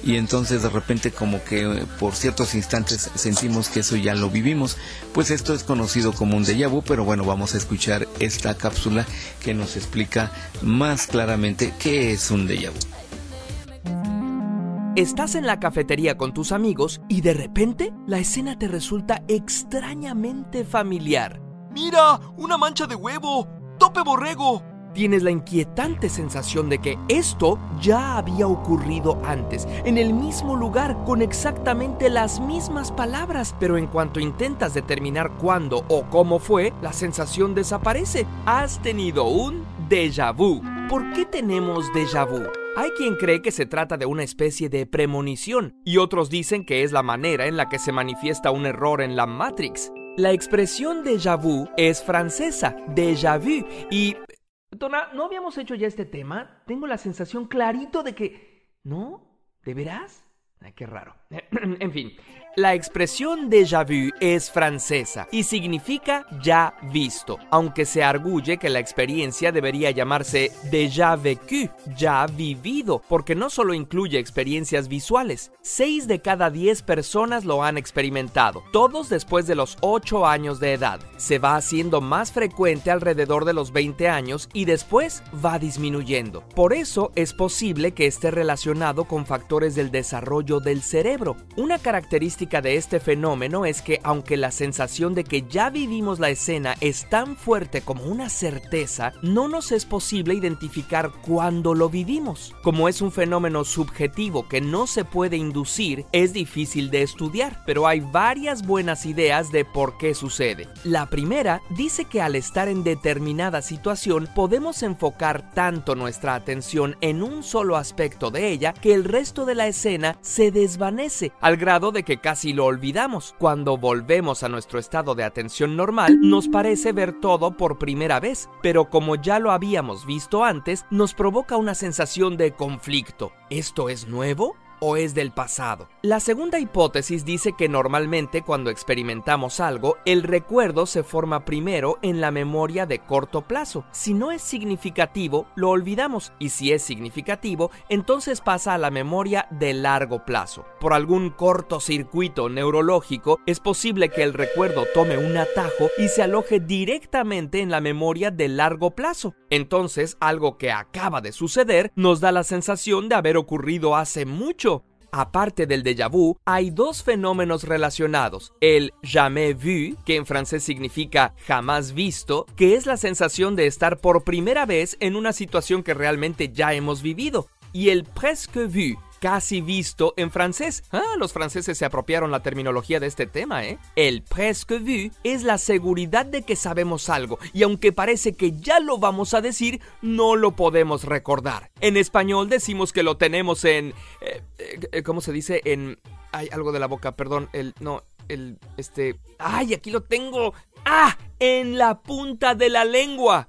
y entonces de repente como que eh, por ciertos instantes sentimos que eso ya lo vivimos. Pues esto es conocido como un déjà vu, pero bueno, vamos a escuchar esta cápsula que nos explica más claramente qué es un déjà vu. Estás en la cafetería con tus amigos y de repente la escena te resulta extrañamente familiar. ¡Mira! ¡Una mancha de huevo! ¡Tope borrego! Tienes la inquietante sensación de que esto ya había ocurrido antes, en el mismo lugar, con exactamente las mismas palabras, pero en cuanto intentas determinar cuándo o cómo fue, la sensación desaparece. Has tenido un déjà vu. ¿Por qué tenemos déjà vu? Hay quien cree que se trata de una especie de premonición y otros dicen que es la manera en la que se manifiesta un error en la Matrix. La expresión déjà vu es francesa, déjà vu, y... Dona, ¿no habíamos hecho ya este tema? Tengo la sensación clarito de que... ¿No? ¿De veras? Ay, qué raro. en fin, la expresión déjà vu es francesa y significa ya visto, aunque se arguye que la experiencia debería llamarse déjà vécu, ya vivido, porque no solo incluye experiencias visuales. Seis de cada diez personas lo han experimentado, todos después de los 8 años de edad. Se va haciendo más frecuente alrededor de los 20 años y después va disminuyendo. Por eso es posible que esté relacionado con factores del desarrollo del cerebro. Una característica de este fenómeno es que aunque la sensación de que ya vivimos la escena es tan fuerte como una certeza, no nos es posible identificar cuándo lo vivimos. Como es un fenómeno subjetivo que no se puede inducir, es difícil de estudiar, pero hay varias buenas ideas de por qué sucede. La primera dice que al estar en determinada situación podemos enfocar tanto nuestra atención en un solo aspecto de ella que el resto de la escena se desvanece al grado de que casi lo olvidamos. Cuando volvemos a nuestro estado de atención normal, nos parece ver todo por primera vez, pero como ya lo habíamos visto antes, nos provoca una sensación de conflicto. ¿Esto es nuevo? O es del pasado. La segunda hipótesis dice que normalmente cuando experimentamos algo, el recuerdo se forma primero en la memoria de corto plazo. Si no es significativo, lo olvidamos y si es significativo, entonces pasa a la memoria de largo plazo. Por algún cortocircuito neurológico, es posible que el recuerdo tome un atajo y se aloje directamente en la memoria de largo plazo. Entonces, algo que acaba de suceder nos da la sensación de haber ocurrido hace mucho Aparte del déjà vu, hay dos fenómenos relacionados. El jamais vu, que en francés significa jamás visto, que es la sensación de estar por primera vez en una situación que realmente ya hemos vivido. Y el presque vu, casi visto en francés. Ah, los franceses se apropiaron la terminología de este tema, ¿eh? El presque vu es la seguridad de que sabemos algo y aunque parece que ya lo vamos a decir, no lo podemos recordar. En español decimos que lo tenemos en... Eh, eh, ¿Cómo se dice? En... Hay algo de la boca, perdón. El... No, el... Este... ¡Ay, aquí lo tengo! ¡Ah! En la punta de la lengua.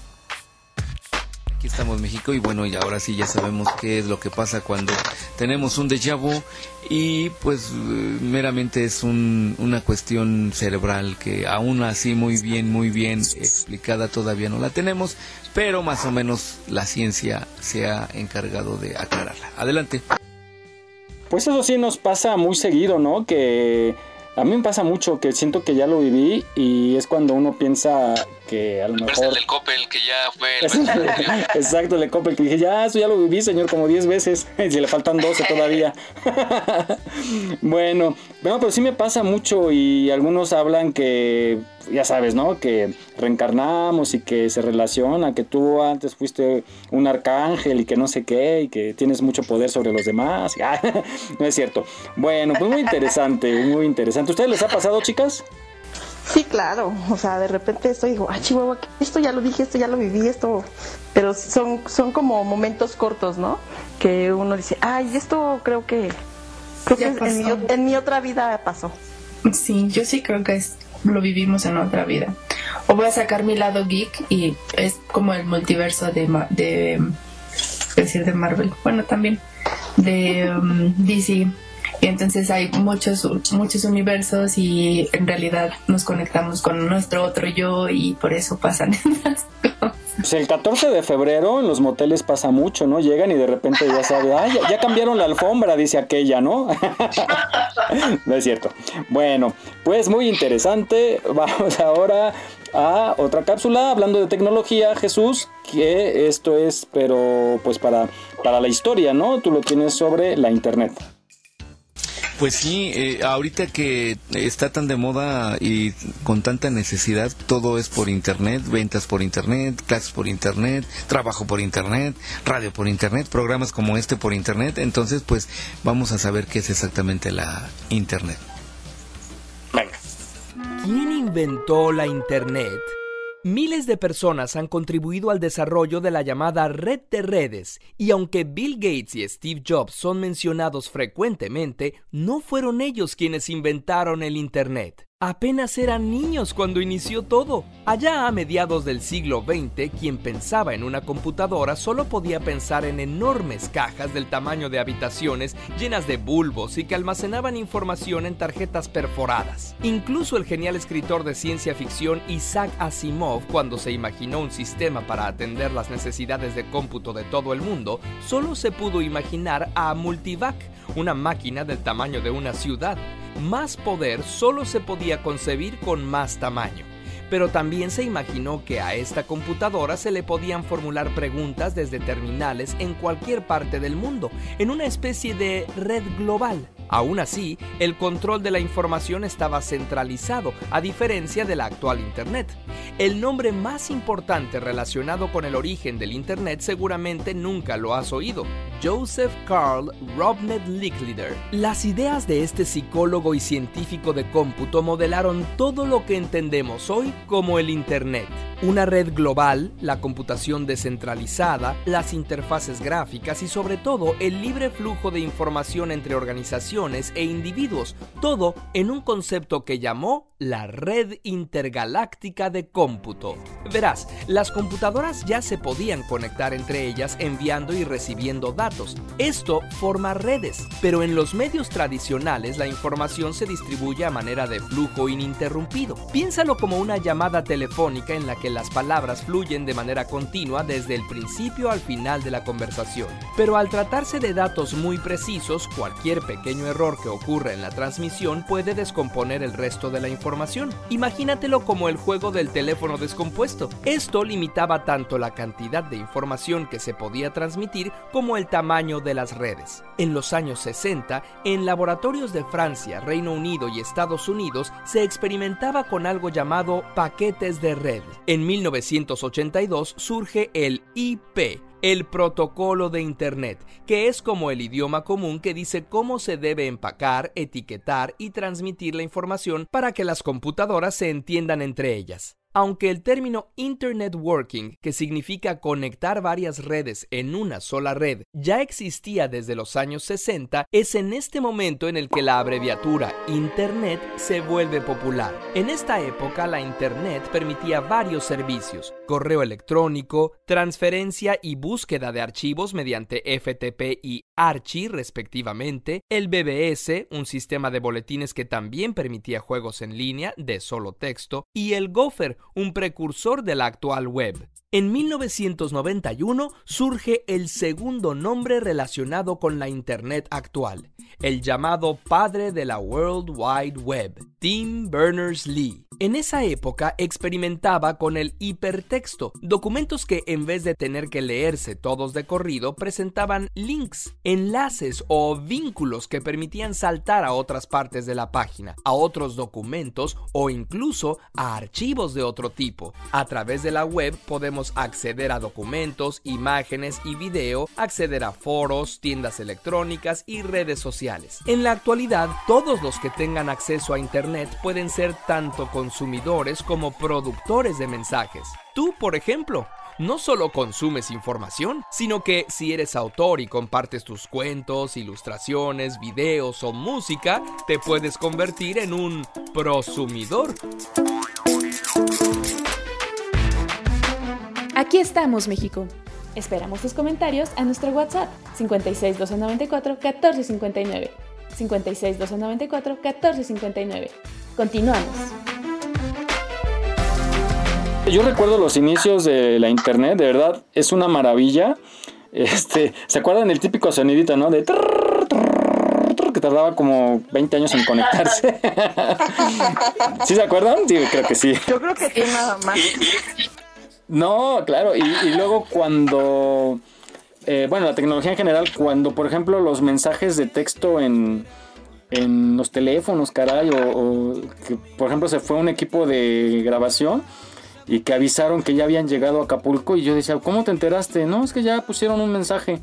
Aquí estamos México y bueno, y ahora sí ya sabemos qué es lo que pasa cuando tenemos un déjà vu y pues meramente es una cuestión cerebral que aún así muy bien, muy bien explicada todavía no la tenemos, pero más o menos la ciencia se ha encargado de aclararla. Adelante. Pues eso sí nos pasa muy seguido, ¿no? Que a mí me pasa mucho que siento que ya lo viví y es cuando uno piensa que a lo mejor... Es el del Coppel, que ya fue el Exacto, el del Coppel, que dije, ya, eso ya lo viví, señor, como 10 veces, y le faltan 12 todavía. bueno, bueno, pero sí me pasa mucho y algunos hablan que, ya sabes, ¿no? Que reencarnamos y que se relaciona, que tú antes fuiste un arcángel y que no sé qué, y que tienes mucho poder sobre los demás. no es cierto. Bueno, pues muy interesante, muy interesante. ¿Ustedes les ha pasado, chicas? Sí, claro. O sea, de repente estoy digo, ah, Chihuahua, esto ya lo dije, esto ya lo viví, esto. Pero son, son como momentos cortos, ¿no? Que uno dice, ay, esto creo que, creo que en, mi, en, mi, otra vida pasó. Sí, yo sí creo que es, lo vivimos en otra vida. O voy a sacar mi lado geek y es como el multiverso de, de decir de Marvel. Bueno, también de um, DC entonces hay muchos, muchos universos y en realidad nos conectamos con nuestro otro yo y por eso pasan esas cosas. Pues el 14 de febrero en los moteles pasa mucho, ¿no? Llegan y de repente ya sabe, ah, ya, cambiaron la alfombra, dice aquella, ¿no? no es cierto. Bueno, pues muy interesante. Vamos ahora a otra cápsula hablando de tecnología, Jesús, que esto es, pero pues para, para la historia, ¿no? Tú lo tienes sobre la internet. Pues sí, eh, ahorita que está tan de moda y con tanta necesidad, todo es por internet, ventas por internet, clases por internet, trabajo por internet, radio por internet, programas como este por internet, entonces pues vamos a saber qué es exactamente la internet. Venga. ¿Quién inventó la internet? Miles de personas han contribuido al desarrollo de la llamada red de redes, y aunque Bill Gates y Steve Jobs son mencionados frecuentemente, no fueron ellos quienes inventaron el Internet. Apenas eran niños cuando inició todo. Allá a mediados del siglo XX, quien pensaba en una computadora solo podía pensar en enormes cajas del tamaño de habitaciones llenas de bulbos y que almacenaban información en tarjetas perforadas. Incluso el genial escritor de ciencia ficción Isaac Asimov, cuando se imaginó un sistema para atender las necesidades de cómputo de todo el mundo, solo se pudo imaginar a Multivac, una máquina del tamaño de una ciudad más poder solo se podía concebir con más tamaño. Pero también se imaginó que a esta computadora se le podían formular preguntas desde terminales en cualquier parte del mundo, en una especie de red global. Aún así, el control de la información estaba centralizado, a diferencia de la actual Internet. El nombre más importante relacionado con el origen del Internet seguramente nunca lo has oído, Joseph Carl Robnet Licklider. Las ideas de este psicólogo y científico de cómputo modelaron todo lo que entendemos hoy como el Internet. Una red global, la computación descentralizada, las interfaces gráficas y sobre todo el libre flujo de información entre organizaciones e individuos, todo en un concepto que llamó la red intergaláctica de cómputo. Verás, las computadoras ya se podían conectar entre ellas enviando y recibiendo datos. Esto forma redes, pero en los medios tradicionales la información se distribuye a manera de flujo ininterrumpido. Piénsalo como una llamada telefónica en la que las palabras fluyen de manera continua desde el principio al final de la conversación. Pero al tratarse de datos muy precisos, cualquier pequeño error que ocurra en la transmisión puede descomponer el resto de la información Imagínatelo como el juego del teléfono descompuesto. Esto limitaba tanto la cantidad de información que se podía transmitir como el tamaño de las redes. En los años 60, en laboratorios de Francia, Reino Unido y Estados Unidos se experimentaba con algo llamado paquetes de red. En 1982 surge el IP, el protocolo de Internet, que es como el idioma común que dice cómo se debe empacar, etiquetar y transmitir la información para que las computadoras se entiendan entre ellas. Aunque el término Internet Working, que significa conectar varias redes en una sola red, ya existía desde los años 60, es en este momento en el que la abreviatura Internet se vuelve popular. En esta época la Internet permitía varios servicios, correo electrónico, transferencia y búsqueda de archivos mediante FTP y Archie respectivamente, el BBS, un sistema de boletines que también permitía juegos en línea de solo texto, y el Gopher, un precursor de la actual web. En 1991 surge el segundo nombre relacionado con la Internet actual, el llamado padre de la World Wide Web, Tim Berners-Lee. En esa época experimentaba con el hipertexto, documentos que en vez de tener que leerse todos de corrido presentaban links, enlaces o vínculos que permitían saltar a otras partes de la página, a otros documentos o incluso a archivos de otro tipo. A través de la web podemos acceder a documentos, imágenes y video, acceder a foros, tiendas electrónicas y redes sociales. En la actualidad, todos los que tengan acceso a Internet pueden ser tanto consumidores como productores de mensajes. Tú, por ejemplo, no solo consumes información, sino que si eres autor y compartes tus cuentos, ilustraciones, videos o música, te puedes convertir en un prosumidor. Aquí estamos, México. Esperamos tus comentarios a nuestro WhatsApp 56 294 1459. 56 294 1459. Continuamos. Yo recuerdo los inicios de la internet, de verdad, es una maravilla. Este, ¿se acuerdan el típico sonidito, no? De trrr, trrr, trrr, que tardaba como 20 años en conectarse. ¿Sí se acuerdan? Sí, creo que sí. Yo creo que tiene nada más. No, claro, y, y luego cuando, eh, bueno, la tecnología en general, cuando por ejemplo los mensajes de texto en, en los teléfonos, caray, o, o que por ejemplo se fue un equipo de grabación y que avisaron que ya habían llegado a Acapulco y yo decía, ¿cómo te enteraste? No, es que ya pusieron un mensaje.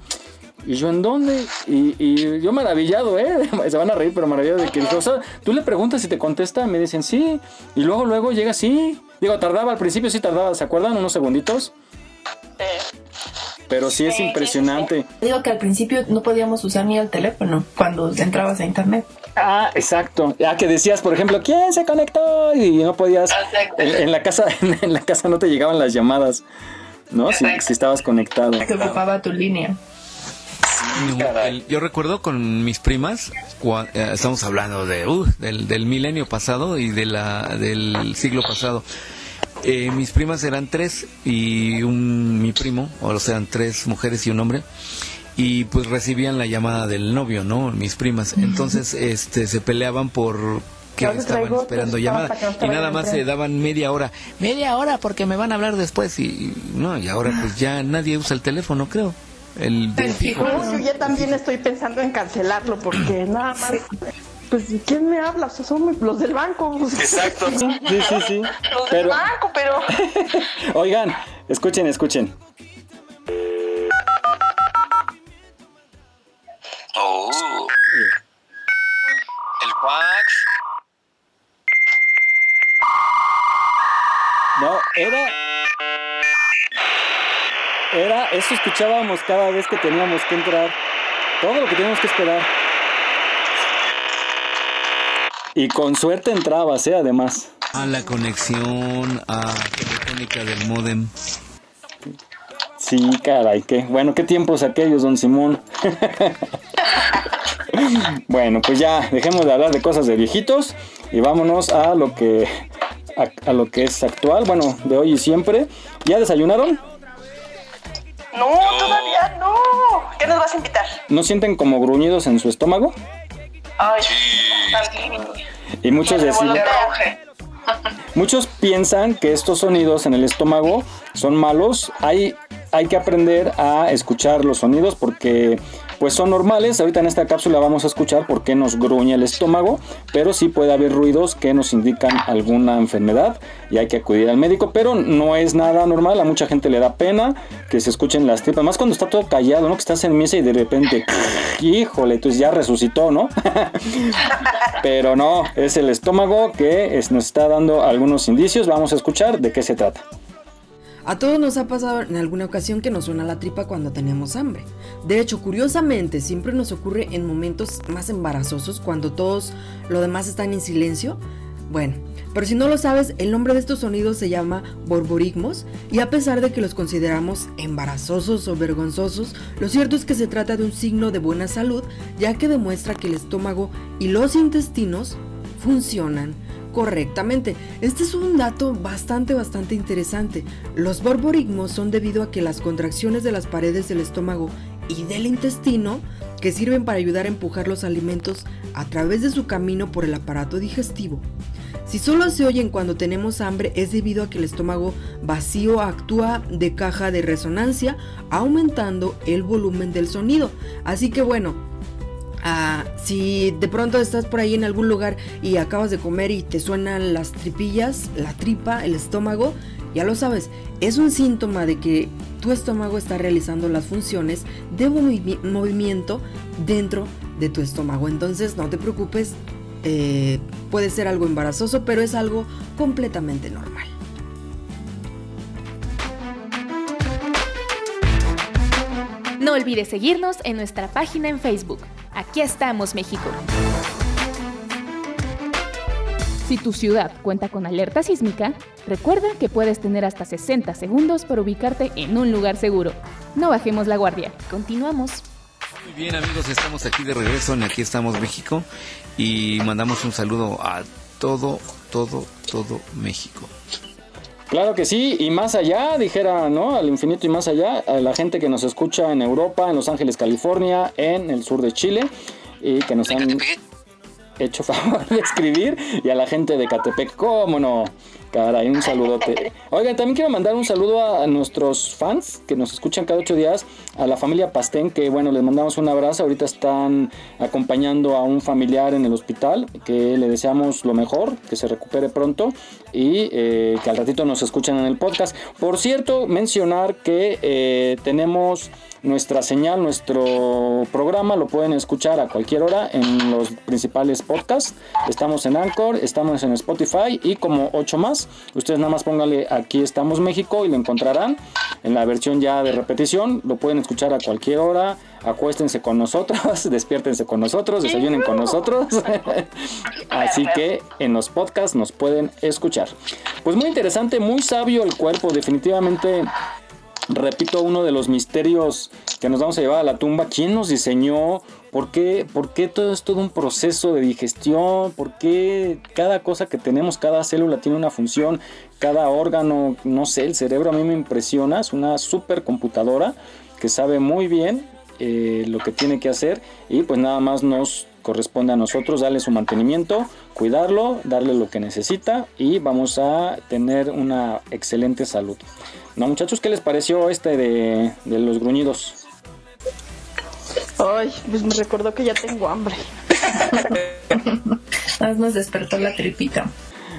Y yo, ¿en dónde? Y, y yo maravillado, ¿eh? Se van a reír, pero maravillado de que dije, o sea, tú le preguntas si te contesta, me dicen sí. Y luego, luego llega sí. Digo, tardaba al principio, sí tardaba, ¿se acuerdan? Unos segunditos. Pero sí es impresionante. Digo que al principio no podíamos usar ni el teléfono cuando entrabas a internet. Ah, exacto. Ya que decías, por ejemplo, ¿quién se conectó? Y no podías. En, en la casa, en la casa no te llegaban las llamadas, ¿no? Si, si estabas conectado. Ocupaba tu línea. No, el- yo recuerdo con mis primas, cua- eh, estamos hablando de, uh, del, del milenio pasado y de la, del siglo pasado. Eh, mis primas eran tres y un, mi primo, o sea, eran tres mujeres y un hombre. Y pues recibían la llamada del novio, ¿no? Mis primas. Entonces, este, se peleaban por que estaban traigo esperando llamada no y nada más se daban media hora media hora porque me van a hablar después y y no y ahora pues ya nadie usa el teléfono creo el del fijo. Yo ya también estoy pensando en cancelarlo porque nada más. Pues, ¿quién me habla? O sea, son los del banco. Exacto. Sí, sí, sí. Los Pero, del banco, pero. oigan, escuchen, escuchen. Oh. El fax. No, era. Era, eso escuchábamos cada vez que teníamos que entrar. Todo lo que teníamos que esperar. Y con suerte entrabas, ¿eh? Además. a la conexión a telefónica del modem Sí, caray, qué. Bueno, qué tiempos aquellos, don Simón. bueno, pues ya, dejemos de hablar de cosas de viejitos y vámonos a lo que. A, a lo que es actual, bueno, de hoy y siempre. ¿Ya desayunaron? No, todavía no. ¿Qué nos vas a invitar? ¿No sienten como gruñidos en su estómago? Ay, Y muchos decían. Muchos piensan que estos sonidos en el estómago son malos. Hay, hay que aprender a escuchar los sonidos porque pues son normales. Ahorita en esta cápsula vamos a escuchar por qué nos gruñe el estómago, pero sí puede haber ruidos que nos indican alguna enfermedad y hay que acudir al médico, pero no es nada normal. A mucha gente le da pena que se escuchen las tripas, más cuando está todo callado, ¿no? Que estás en misa y de repente, híjole, entonces ya resucitó, ¿no? pero no, es el estómago que nos está dando algunos indicios. Vamos a escuchar de qué se trata. A todos nos ha pasado en alguna ocasión que nos suena la tripa cuando tenemos hambre. De hecho, curiosamente, siempre nos ocurre en momentos más embarazosos cuando todos lo demás están en silencio. Bueno, pero si no lo sabes, el nombre de estos sonidos se llama borborigmos y a pesar de que los consideramos embarazosos o vergonzosos, lo cierto es que se trata de un signo de buena salud ya que demuestra que el estómago y los intestinos funcionan correctamente. Este es un dato bastante, bastante interesante. Los borborigmos son debido a que las contracciones de las paredes del estómago y del intestino, que sirven para ayudar a empujar los alimentos a través de su camino por el aparato digestivo, Si solo se oyen cuando tenemos hambre es debido a que el estómago vacío actúa de caja de resonancia, aumentando el volumen del sonido. Así que bueno, ah, si de pronto estás por ahí en algún lugar y acabas de comer y te suenan las tripillas, la tripa, el estómago, ya lo sabes, es un síntoma de que tu estómago está realizando las funciones de movimiento dentro de tu estómago. Entonces no te preocupes, eh, puede ser algo embarazoso, pero es algo completamente normal. No olvides seguirnos en nuestra página en Facebook. Aquí estamos, México. Si tu ciudad cuenta con alerta sísmica, recuerda que puedes tener hasta 60 segundos para ubicarte en un lugar seguro. No bajemos la guardia. Continuamos. Muy bien amigos, estamos aquí de regreso en Aquí estamos México y mandamos un saludo a todo, todo, todo México. Claro que sí, y más allá, dijera, ¿no? Al infinito y más allá, a la gente que nos escucha en Europa, en Los Ángeles, California, en el sur de Chile, y que nos han hecho favor de escribir y a la gente de Catepec, cómo no. Caray, un saludote. Oigan, también quiero mandar un saludo a, nuestros fans que nos escuchan cada ocho días, a la familia Pastén, que bueno, les mandamos un abrazo. Ahorita están acompañando a un familiar en el hospital, que le deseamos lo mejor, que se recupere pronto y eh, que al ratito nos escuchen en el podcast. Por cierto, mencionar que eh, tenemos nuestra señal, nuestro programa lo pueden escuchar a cualquier hora en los principales podcasts. Estamos en Anchor, estamos en Spotify y como 8 más. Ustedes nada más pónganle aquí estamos México y lo encontrarán en la versión ya de repetición. Lo pueden escuchar a cualquier hora. Acuéstense con nosotros, despiértense con nosotros, desayunen con nosotros. Así que en los podcasts nos pueden escuchar. Pues muy interesante, muy sabio el cuerpo, definitivamente repito, uno de los misterios que nos vamos a llevar a la tumba. ¿Quién nos diseñó? ¿Por qué, ¿Por qué todo es todo un proceso de digestión? ¿Por qué cada cosa que tenemos, cada célula tiene una función? Cada órgano, no sé, el cerebro a mí me impresiona. Es una supercomputadora que sabe muy bien eh, lo que tiene que hacer y pues nada más nos corresponde a nosotros darle su mantenimiento, cuidarlo, darle lo que necesita y vamos a tener una excelente salud. No, muchachos, ¿qué les pareció este de, los gruñidos? Ay, pues me recordó que ya tengo hambre. nos despertó la tripita.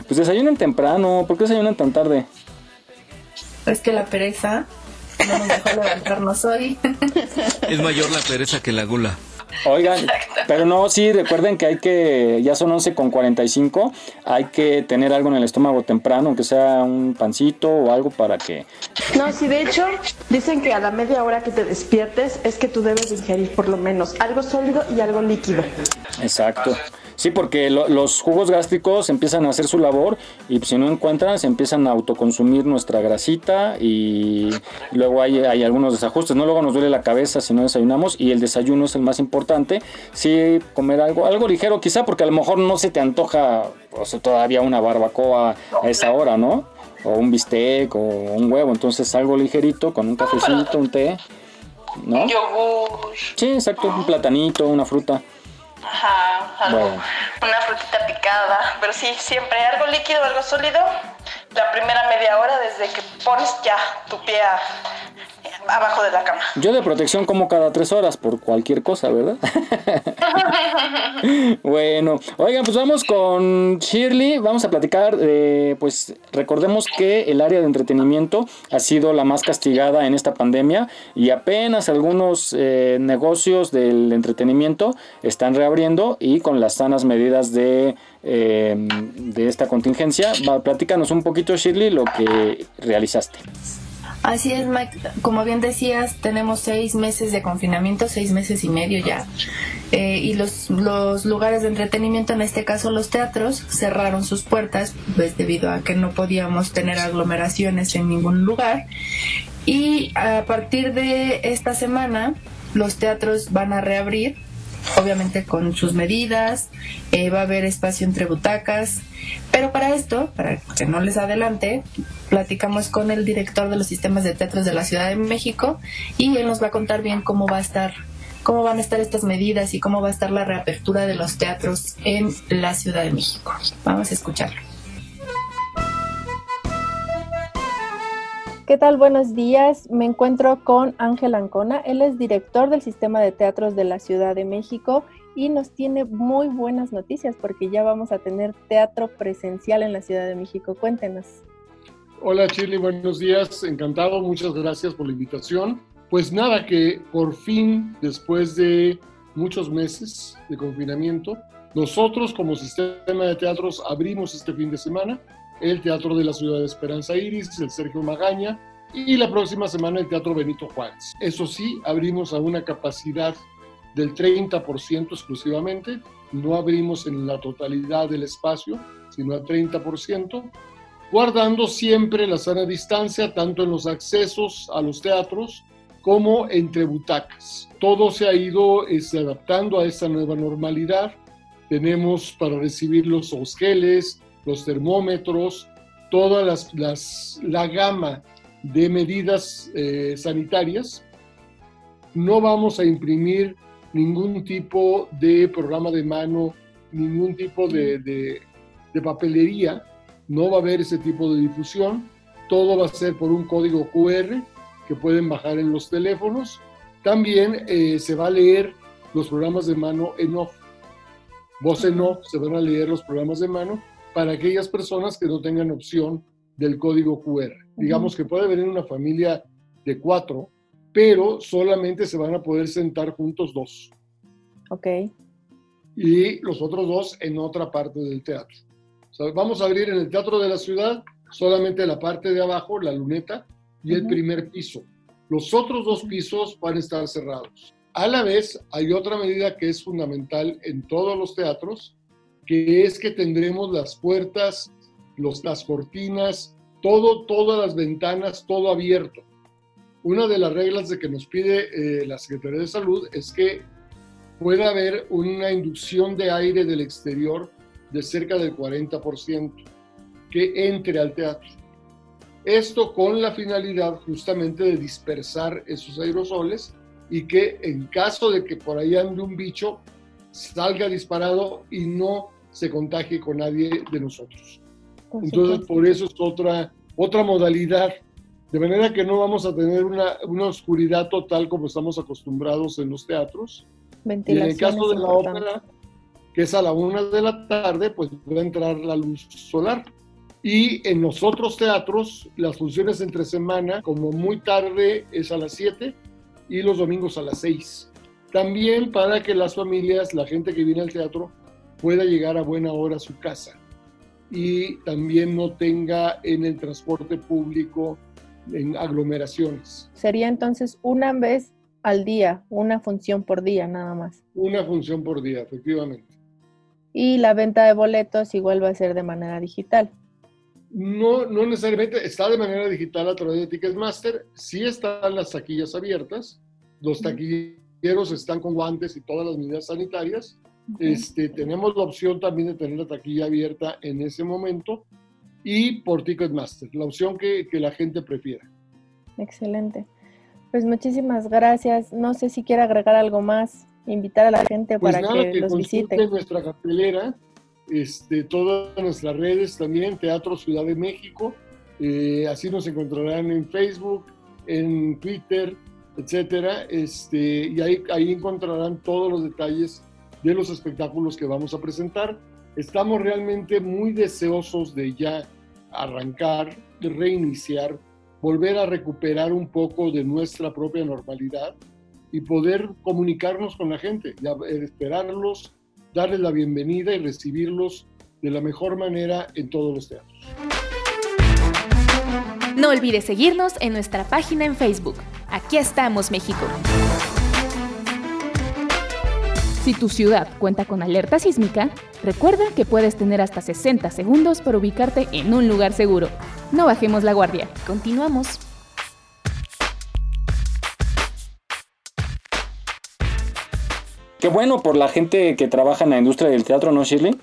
Pues desayunen temprano, ¿por qué desayunan tan tarde? Es que la pereza no nos dejó levantarnos hoy. Es mayor la pereza que la gula. Oigan, pero no, sí, recuerden que hay que, ya son 11 con 45, hay que tener algo en el estómago temprano, aunque sea un pancito o algo para que... No, sí, de hecho, dicen que a la media hora que te despiertes es que tú debes ingerir por lo menos algo sólido y algo líquido. Exacto. Sí, porque los jugos gástricos empiezan a hacer su labor y si no encuentran se empiezan a autoconsumir nuestra grasita y luego hay, hay algunos desajustes, ¿no? Luego nos duele la cabeza si no desayunamos y el desayuno es el más importante. Sí, comer algo, algo ligero quizá porque a lo mejor no se te antoja o sea, todavía una barbacoa a esa hora, ¿no? O un bistec o un huevo, entonces algo ligerito con un cafecito, un té, ¿no? Yogur. Sí, exacto, un platanito, una fruta. Ajá, algo, una frutita picada, pero sí, siempre algo líquido, algo sólido. La primera media hora desde que pones ya tu pie abajo de la cama. Yo de protección como cada tres horas por cualquier cosa, ¿verdad? bueno, oigan, pues vamos con Shirley, vamos a platicar, pues recordemos que el área de entretenimiento ha sido la más castigada en esta pandemia y apenas algunos eh, negocios del entretenimiento están reabriendo y con las sanas medidas de, eh, de esta contingencia. Va, platícanos un poquito, Shirley, lo que realizaste. Así es, Mike. Como bien decías, tenemos seis meses de confinamiento, seis meses y medio ya. Eh, y los, los lugares de entretenimiento, en este caso los teatros, cerraron sus puertas, pues debido a que no podíamos tener aglomeraciones en ningún lugar. Y a partir de esta semana, los teatros van a reabrir obviamente con sus medidas, eh, va a haber espacio entre butacas, pero para esto, para que no les adelante, platicamos con el director de los sistemas de teatros de la Ciudad de México y él nos va a contar bien cómo va a estar cómo van a estar estas medidas y cómo va a estar la reapertura de los teatros en la Ciudad de México. Vamos a escucharlo. ¿Qué tal? Buenos días. Me encuentro con Ángel Ancona. Él es director del Sistema de Teatros de la Ciudad de México y nos tiene muy buenas noticias porque ya vamos a tener teatro presencial en la Ciudad de México. Cuéntenos. Hola Chile, buenos días. Encantado, muchas gracias por la invitación. Pues nada, que por fin, después de muchos meses de confinamiento, nosotros como sistema de teatros abrimos este fin de semana el Teatro de la Ciudad de Esperanza Iris, el Sergio Magaña y la próxima semana el Teatro Benito Juárez. Eso sí, abrimos a una capacidad del 30% exclusivamente, no abrimos en la totalidad del espacio, sino al 30%, guardando siempre la sana distancia tanto en los accesos a los teatros como entre butacas. Todo se ha ido este, adaptando a esta nueva normalidad. Tenemos para recibir los geles, los termómetros, toda la gama de medidas eh, sanitarias. No vamos a imprimir ningún tipo de programa de mano, ningún tipo de, papelería. No va a haber ese tipo de difusión. Todo va a ser por un código QR que pueden bajar en los teléfonos. También eh, se va a leer los programas de mano en off. Voz en off, se van a leer los programas de mano para aquellas personas que no tengan opción del código QR. Digamos que puede venir una familia de cuatro, pero solamente se van a poder sentar juntos dos. Ok. Y los otros dos en otra parte del teatro. Vamos a abrir en el Teatro de la Ciudad solamente la parte de abajo, la luneta, y el primer piso. Los otros dos pisos van a estar cerrados. A la vez, hay otra medida que es fundamental en todos los teatros, que es que tendremos las puertas, los, las cortinas, todo, todas las ventanas, todo abierto. Una de las reglas de que nos pide eh, la Secretaría de Salud es que pueda haber una inducción de aire del exterior de cerca del 40% que entre al teatro. Esto con la finalidad justamente de dispersar esos aerosoles y que en caso de que por ahí ande un bicho, salga disparado y no se contagie con nadie de nosotros. Entonces, por eso es otra, otra modalidad. De manera que no vamos a tener una, una oscuridad total como estamos acostumbrados en los teatros. Y en el caso de la ópera, que es a la una de la tarde, pues va a entrar la luz solar. Y en los otros teatros, las funciones entre semana, como muy tarde, es a las 7 y los domingos a las 6. También para que las familias, la gente que viene al teatro, pueda llegar a buena hora a su casa y también no tenga en el transporte público en aglomeraciones. Sería entonces una vez al día, una función por día nada más. Una función por día, efectivamente. Y la venta de boletos igual va a ser de manera digital. No, no necesariamente está de manera digital a través de Ticketmaster, sí están las taquillas abiertas, los taquilleros están con guantes y todas las medidas sanitarias, este, tenemos la opción también de tener la taquilla abierta en ese momento y por Ticketmaster, la opción que, que la gente prefiera. Excelente. Pues muchísimas gracias. No sé si quiere agregar algo más, invitar a la gente pues para que, los visite. nuestra cartelera, este, todas nuestras redes también, Teatro Ciudad de México. Eh, así nos encontrarán en Facebook, en Twitter, etcétera. Este, y ahí, ahí encontrarán todos los detalles de los espectáculos que vamos a presentar. Estamos realmente muy deseosos de ya arrancar, de reiniciar, volver a recuperar un poco de nuestra propia normalidad y poder comunicarnos con la gente, esperarlos, darles la bienvenida y recibirlos de la mejor manera en todos los teatros. No olvides seguirnos en nuestra página en Facebook. Aquí estamos, México. Si tu ciudad cuenta con alerta sísmica, recuerda que puedes tener hasta 60 segundos para ubicarte en un lugar seguro. No bajemos la guardia. Continuamos. Qué bueno por la gente que trabaja en la industria del teatro, ¿no, Shirley?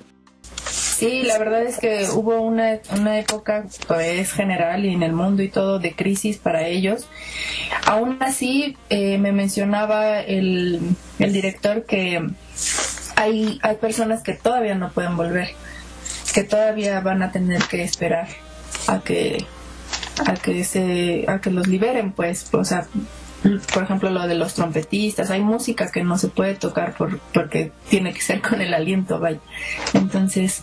Sí, la verdad es que hubo una, una época, pues general y en el mundo y todo, de crisis para ellos. Aún así, eh, me mencionaba el, el director que hay, hay personas que todavía no pueden volver, que todavía van a tener que esperar a que a que se a que los liberen pues o sea por ejemplo lo de los trompetistas hay música que no se puede tocar por, porque tiene que ser con el aliento vaya entonces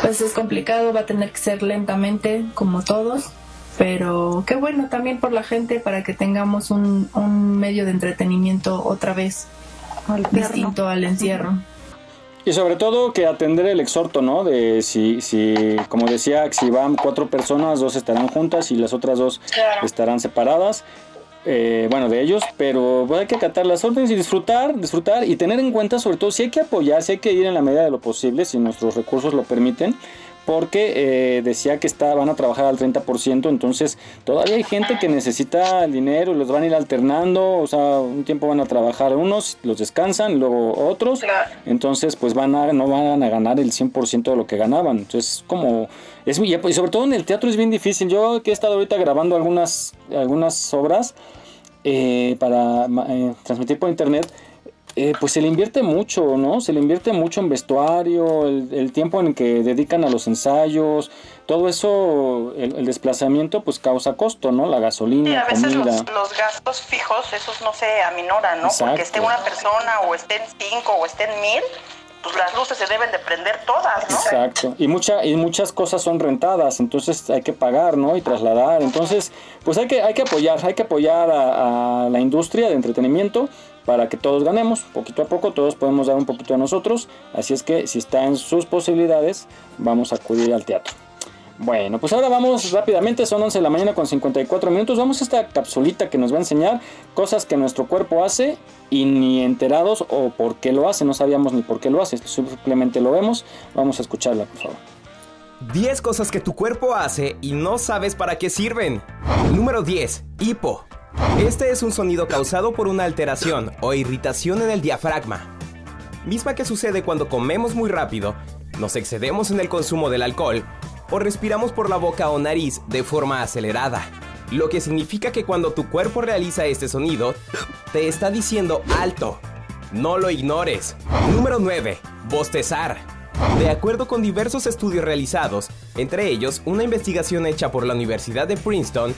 pues es complicado va a tener que ser lentamente como todos pero qué bueno también por la gente para que tengamos un, un medio de entretenimiento otra vez distinto al encierro y sobre todo que atender el exhorto, ¿no? De si, si, como decía, si van cuatro personas, dos estarán juntas y las otras dos estarán separadas. Eh, bueno, de ellos, pero hay que acatar las órdenes y disfrutar, disfrutar y tener en cuenta sobre todo si hay que apoyar, si hay que ir en la medida de lo posible, si nuestros recursos lo permiten, porque eh, decía que está, van a trabajar al 30%, entonces todavía hay gente que necesita el dinero, los van a ir alternando, o sea, un tiempo van a trabajar unos, los descansan, luego otros, entonces pues van a, no van a ganar el 100% de lo que ganaban, entonces como, es y sobre todo en el teatro es bien difícil, yo que he estado ahorita grabando algunas, algunas obras eh, para eh, transmitir por internet, eh, pues se le invierte mucho, ¿no? Se le invierte mucho en vestuario, el, tiempo en que dedican a los ensayos, todo eso, el, desplazamiento, pues causa costo, ¿no? La gasolina, sí, a veces Los, gastos fijos, esos no se aminoran, ¿no? Porque esté una persona o estén cinco o estén mil, pues las luces se deben de prender todas, ¿no? Exacto. Y, mucha, y muchas cosas son rentadas, entonces hay que pagar, ¿no? Y trasladar. Entonces, pues hay que, hay que apoyar, hay que apoyar a, a la industria de entretenimiento para que todos ganemos, poquito a poco todos podemos dar un poquito a nosotros, así es que si está en sus posibilidades, vamos a acudir al teatro. Bueno, pues ahora vamos rápidamente, son 11 de la mañana con 54 minutos, vamos a esta capsulita que nos va a enseñar cosas que nuestro cuerpo hace y ni enterados o por qué lo hace, no sabíamos ni por qué lo hace, simplemente lo vemos, vamos a escucharla por favor. 10 cosas que tu cuerpo hace y no sabes para qué sirven. Número 10. Hipo. Este es un sonido causado por una alteración o irritación en el diafragma, misma que sucede cuando comemos muy rápido, nos excedemos en el consumo del alcohol o respiramos por la boca o nariz de forma acelerada. Lo que significa que cuando tu cuerpo realiza este sonido, te está diciendo alto. No lo ignores. Número 9. Bostezar. De acuerdo con diversos estudios realizados, entre ellos una investigación hecha por la Universidad de Princeton,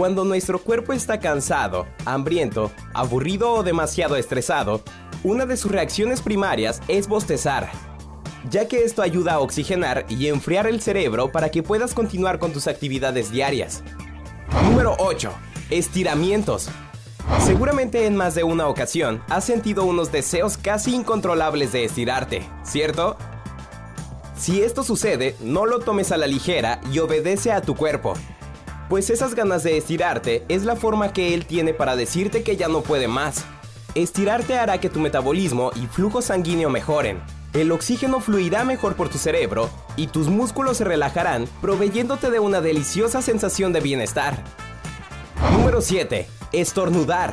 cuando nuestro cuerpo está cansado, hambriento, aburrido o demasiado estresado, una de sus reacciones primarias es bostezar, ya que esto ayuda a oxigenar y enfriar el cerebro para que puedas continuar con tus actividades diarias. Número 8. Estiramientos. Seguramente en más de una ocasión has sentido unos deseos casi incontrolables de estirarte, ¿cierto? Si esto sucede, no lo tomes a la ligera y obedece a tu cuerpo pues esas ganas de estirarte es la forma que él tiene para decirte que ya no puede más. Estirarte hará que tu metabolismo y flujo sanguíneo mejoren. El oxígeno fluirá mejor por tu cerebro y tus músculos se relajarán, proveyéndote de una deliciosa sensación de bienestar. Número 7. Estornudar.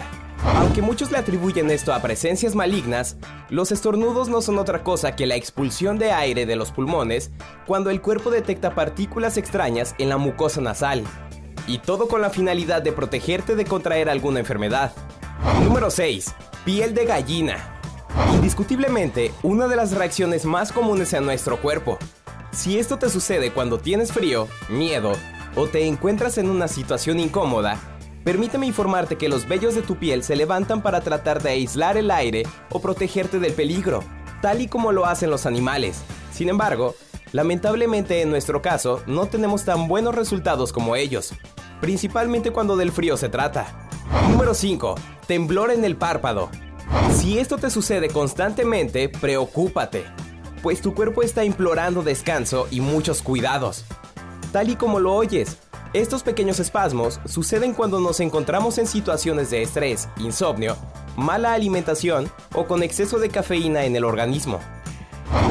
Aunque muchos le atribuyen esto a presencias malignas, los estornudos no son otra cosa que la expulsión de aire de los pulmones cuando el cuerpo detecta partículas extrañas en la mucosa nasal y todo con la finalidad de protegerte de contraer alguna enfermedad. Número 6. Piel de gallina. Indiscutiblemente, una de las reacciones más comunes en nuestro cuerpo. Si esto te sucede cuando tienes frío, miedo o te encuentras en una situación incómoda, permíteme informarte que los vellos de tu piel se levantan para tratar de aislar el aire o protegerte del peligro, tal y como lo hacen los animales. Sin embargo, lamentablemente en nuestro caso no tenemos tan buenos resultados como ellos principalmente cuando del frío se trata. Número 5. Temblor en el párpado. Si esto te sucede constantemente, preocúpate, pues tu cuerpo está implorando descanso y muchos cuidados. Tal y como lo oyes, estos pequeños espasmos suceden cuando nos encontramos en situaciones de estrés, insomnio, mala alimentación o con exceso de cafeína en el organismo.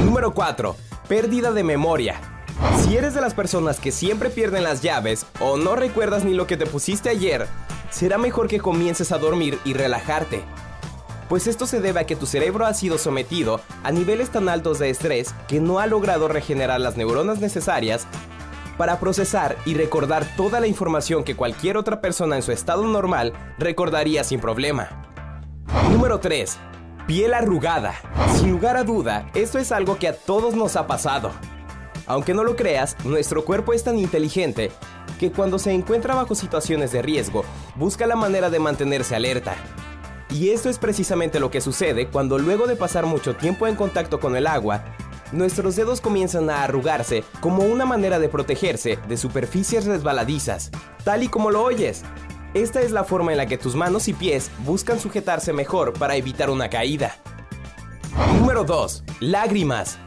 Número 4. Pérdida de memoria. Si eres de las personas que siempre pierden las llaves o no recuerdas ni lo que te pusiste ayer, será mejor que comiences a dormir y relajarte. Pues esto se debe a que tu cerebro ha sido sometido a niveles tan altos de estrés que no ha logrado regenerar las neuronas necesarias para procesar y recordar toda la información que cualquier otra persona en su estado normal recordaría sin problema. Número 3. Piel arrugada. Sin lugar a duda, esto es algo que a todos nos ha pasado. Aunque no lo creas, nuestro cuerpo es tan inteligente que cuando se encuentra bajo situaciones de riesgo, busca la manera de mantenerse alerta. Y esto es precisamente lo que sucede cuando luego de pasar mucho tiempo en contacto con el agua, nuestros dedos comienzan a arrugarse como una manera de protegerse de superficies resbaladizas, tal y como lo oyes. Esta es la forma en la que tus manos y pies buscan sujetarse mejor para evitar una caída. Número 2. Lágrimas.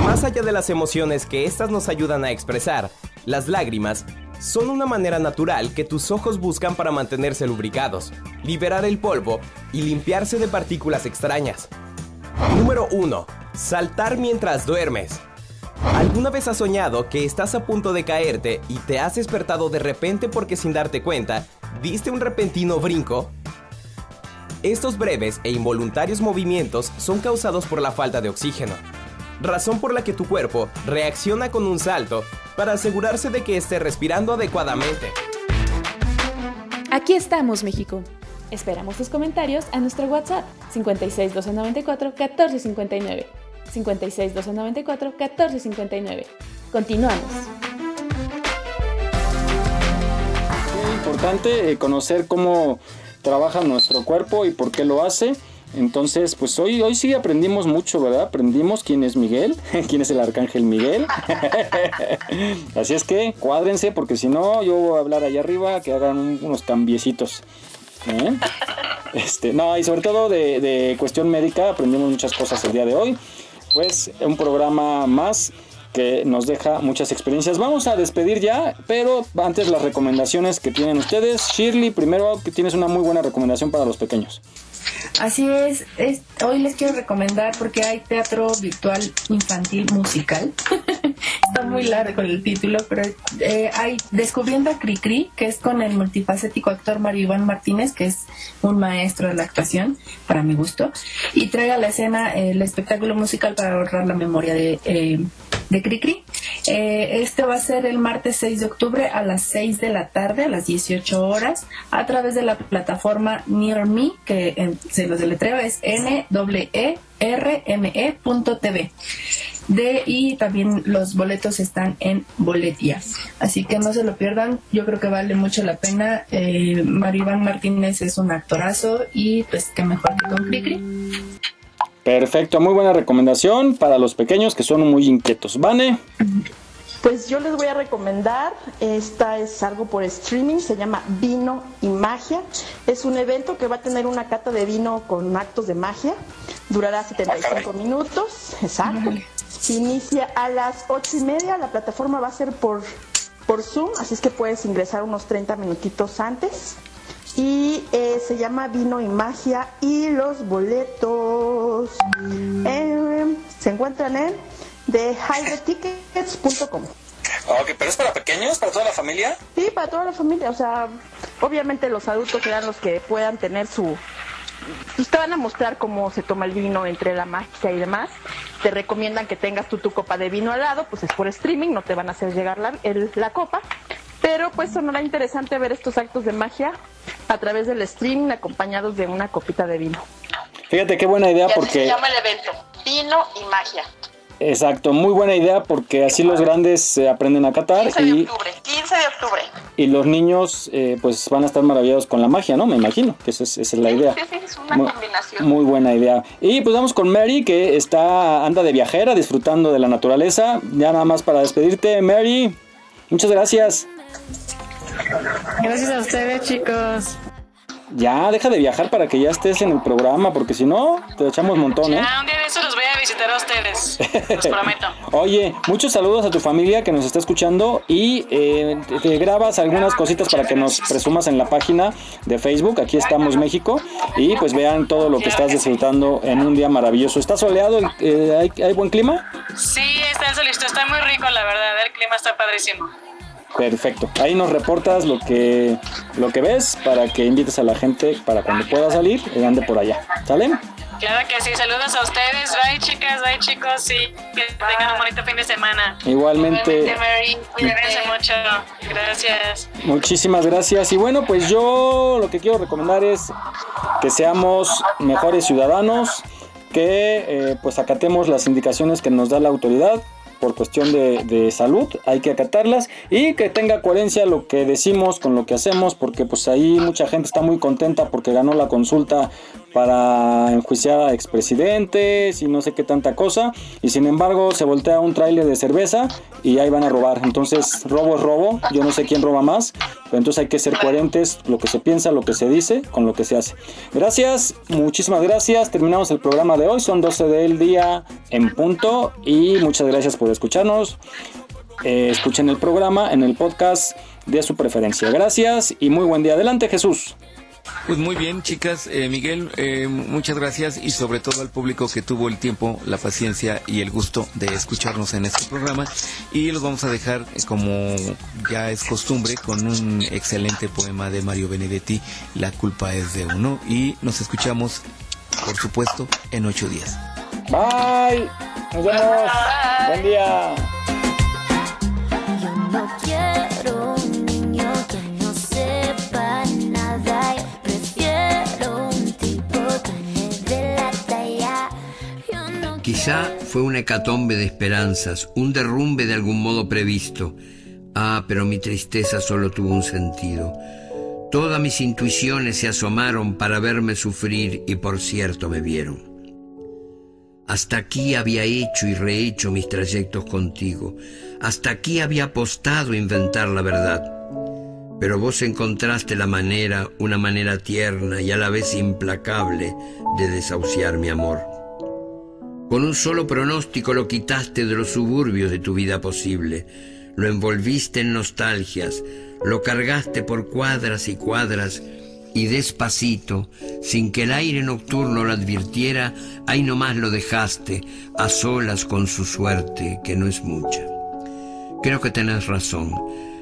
Más allá de las emociones que estas nos ayudan a expresar, las lágrimas son una manera natural que tus ojos buscan para mantenerse lubricados, liberar el polvo y limpiarse de partículas extrañas. Número 1. Saltar mientras duermes. ¿Alguna vez has soñado que estás a punto de caerte y te has despertado de repente porque sin darte cuenta, diste un repentino brinco? Estos breves e involuntarios movimientos son causados por la falta de oxígeno, razón por la que tu cuerpo reacciona con un salto para asegurarse de que esté respirando adecuadamente. Aquí estamos, México. Esperamos tus comentarios a nuestro WhatsApp 56 294 1459. 56 294 1459. Continuamos. Es importante eh, conocer cómo trabaja nuestro cuerpo y por qué lo hace. Entonces, pues hoy, hoy sí aprendimos mucho, ¿verdad? Aprendimos quién es Miguel, quién es el arcángel Miguel. Así es que cuádrense, porque si no, yo voy a hablar allá arriba, que hagan un- unos cambiecitos. ¿eh? Este, no, y sobre todo de, de cuestión médica, aprendimos muchas cosas el día de hoy. Pues un programa más que nos deja muchas experiencias. Vamos a despedir ya, pero antes las recomendaciones que tienen ustedes. Shirley, primero que tienes una muy buena recomendación para los pequeños. Así es, es- hoy les quiero recomendar porque hay teatro virtual infantil musical. Está muy largo el título, pero eh, hay Descubriendo a Cricri, que es con el multifacético actor Mario Iván Martínez, que es un maestro de la actuación, para mi gusto, y trae a la escena el espectáculo musical para ahorrar la memoria de, eh, de Cricri. Eh, este va a ser el martes 6 de octubre a las 6 de la tarde, a las 18 horas, a través de la plataforma Near Me, que eh, se los deletreo, es n e r m e.tv. De, y también los boletos están en Boletia. Así que no se lo pierdan, yo creo que vale mucho la pena. Eh, Maribán Martínez es un actorazo y pues qué mejor que con Cricri. Perfecto, muy buena recomendación para los pequeños que son muy inquietos. Vane, Pues yo les voy a recomendar, esta es algo por streaming, se llama Vino y Magia. Es un evento que va a tener una cata de vino con actos de magia. Durará 75 minutos, exacto. Inicia a las 8 y media, la plataforma va a ser por, por Zoom, así es que puedes ingresar unos 30 minutitos antes. Y eh, se llama Vino y Magia y los boletos eh, se encuentran en thehydrotickets.com. Ok, pero es para pequeños, para toda la familia. Sí, para toda la familia, o sea, obviamente los adultos serán los que puedan tener su... Pues te van a mostrar cómo se toma el vino entre la magia y demás. Te recomiendan que tengas tú tu copa de vino al lado, pues es por streaming, no te van a hacer llegar la, el- la copa. Pero pues sonará interesante ver estos actos de magia a través del streaming acompañados de una copita de vino. fíjate qué buena idea Y así se porque... llama el evento, Vino y Magia. Exacto, muy buena idea porque así los grandes se aprenden a catar 15 de y, octubre, 15 de octubre. y los niños eh, pues van a estar maravillados con la magia, ¿no? Me imagino que esa es, esa es la idea. Sí, sí, es una Muy- combinación. Muy buena idea. Y pues vamos con Mary, que está anda de viajera, disfrutando de la naturaleza. Ya nada más para despedirte, Mary. Muchas gracias. Gracias a ustedes, chicos. Ya, deja de viajar para que ya estés en el programa, porque si no, te echamos montón, ¿eh? Ya, un día de eso los voy a visitar a ustedes. Los prometo. Oye, muchos saludos a tu familia que nos está escuchando y eh, te, grabas algunas cositas para que nos presumas en la página de Facebook. Aquí estamos México y pues vean todo lo que estás disfrutando en un día maravilloso. ¿Está soleado? Eh, ¿hay, hay buen clima? Sí, está solista, está muy rico, la verdad. El clima está padrísimo. Perfecto. Ahí nos reportas lo que lo que ves para que invites a la gente para cuando pueda salir y ande por allá. ¿Sale? Claro que sí, saludos a ustedes. Bye, chicas, bye, chicos. Sí, que tengan un bonito fin de semana. Igualmente. Mary. Cuídense mucho. Gracias. Muchísimas gracias. Y bueno, pues yo lo que quiero recomendar es que seamos mejores ciudadanos, que eh, pues acatemos las indicaciones que nos da la autoridad, por cuestión de, de salud, hay que acatarlas y que tenga coherencia lo que decimos con lo que hacemos, porque pues ahí mucha gente está muy contenta porque ganó la consulta para enjuiciar a expresidentes y no sé qué tanta cosa. Y sin embargo se voltea un tráiler de cerveza y ahí van a robar. Entonces robo es robo, yo no sé quién roba más, pero entonces hay que ser coherentes lo que se piensa, lo que se dice con lo que se hace. Gracias, muchísimas gracias. Terminamos el programa de hoy, son 12 del día en punto y muchas gracias por escucharnos. Eh, escuchen el programa en el podcast de su preferencia. Gracias y muy buen día. Adelante Jesús. Pues muy bien, chicas. Eh, Miguel, eh, muchas gracias y sobre todo al público que tuvo el tiempo, la paciencia y el gusto de escucharnos en este programa. Y los vamos a dejar, eh, como ya es costumbre, con un excelente poema de Mario Benedetti, La culpa es de uno. Y nos escuchamos, por supuesto, en ocho días. Bye. Nos vemos. Buen día. Quizá fue una hecatombe de esperanzas, un derrumbe de algún modo previsto. Ah, pero mi tristeza solo tuvo un sentido. Todas mis intuiciones se asomaron para verme sufrir y por cierto me vieron. Hasta aquí había hecho y rehecho mis trayectos contigo. Hasta aquí había apostado a inventar la verdad. Pero vos encontraste la manera, una manera tierna y a la vez implacable de desahuciar mi amor. Con un solo pronóstico lo quitaste de los suburbios de tu vida posible, lo envolviste en nostalgias, lo cargaste por cuadras y cuadras y despacito, sin que el aire nocturno lo advirtiera, ahí nomás lo dejaste, a solas con su suerte, que no es mucha. Creo que tenés razón,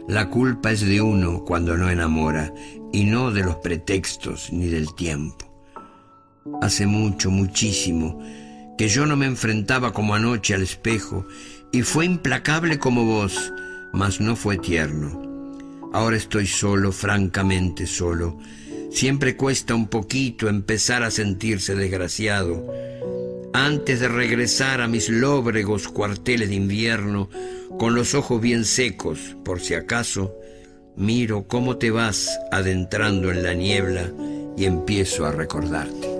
la culpa es de uno cuando no enamora, y no de los pretextos ni del tiempo. Hace mucho, muchísimo, que yo no me enfrentaba como anoche al espejo, y fue implacable como vos, mas no fue tierno. Ahora estoy solo, francamente solo. Siempre cuesta un poquito empezar a sentirse desgraciado. Antes de regresar a mis lóbregos cuarteles de invierno, con los ojos bien secos, por si acaso, miro cómo te vas adentrando en la niebla y empiezo a recordarte.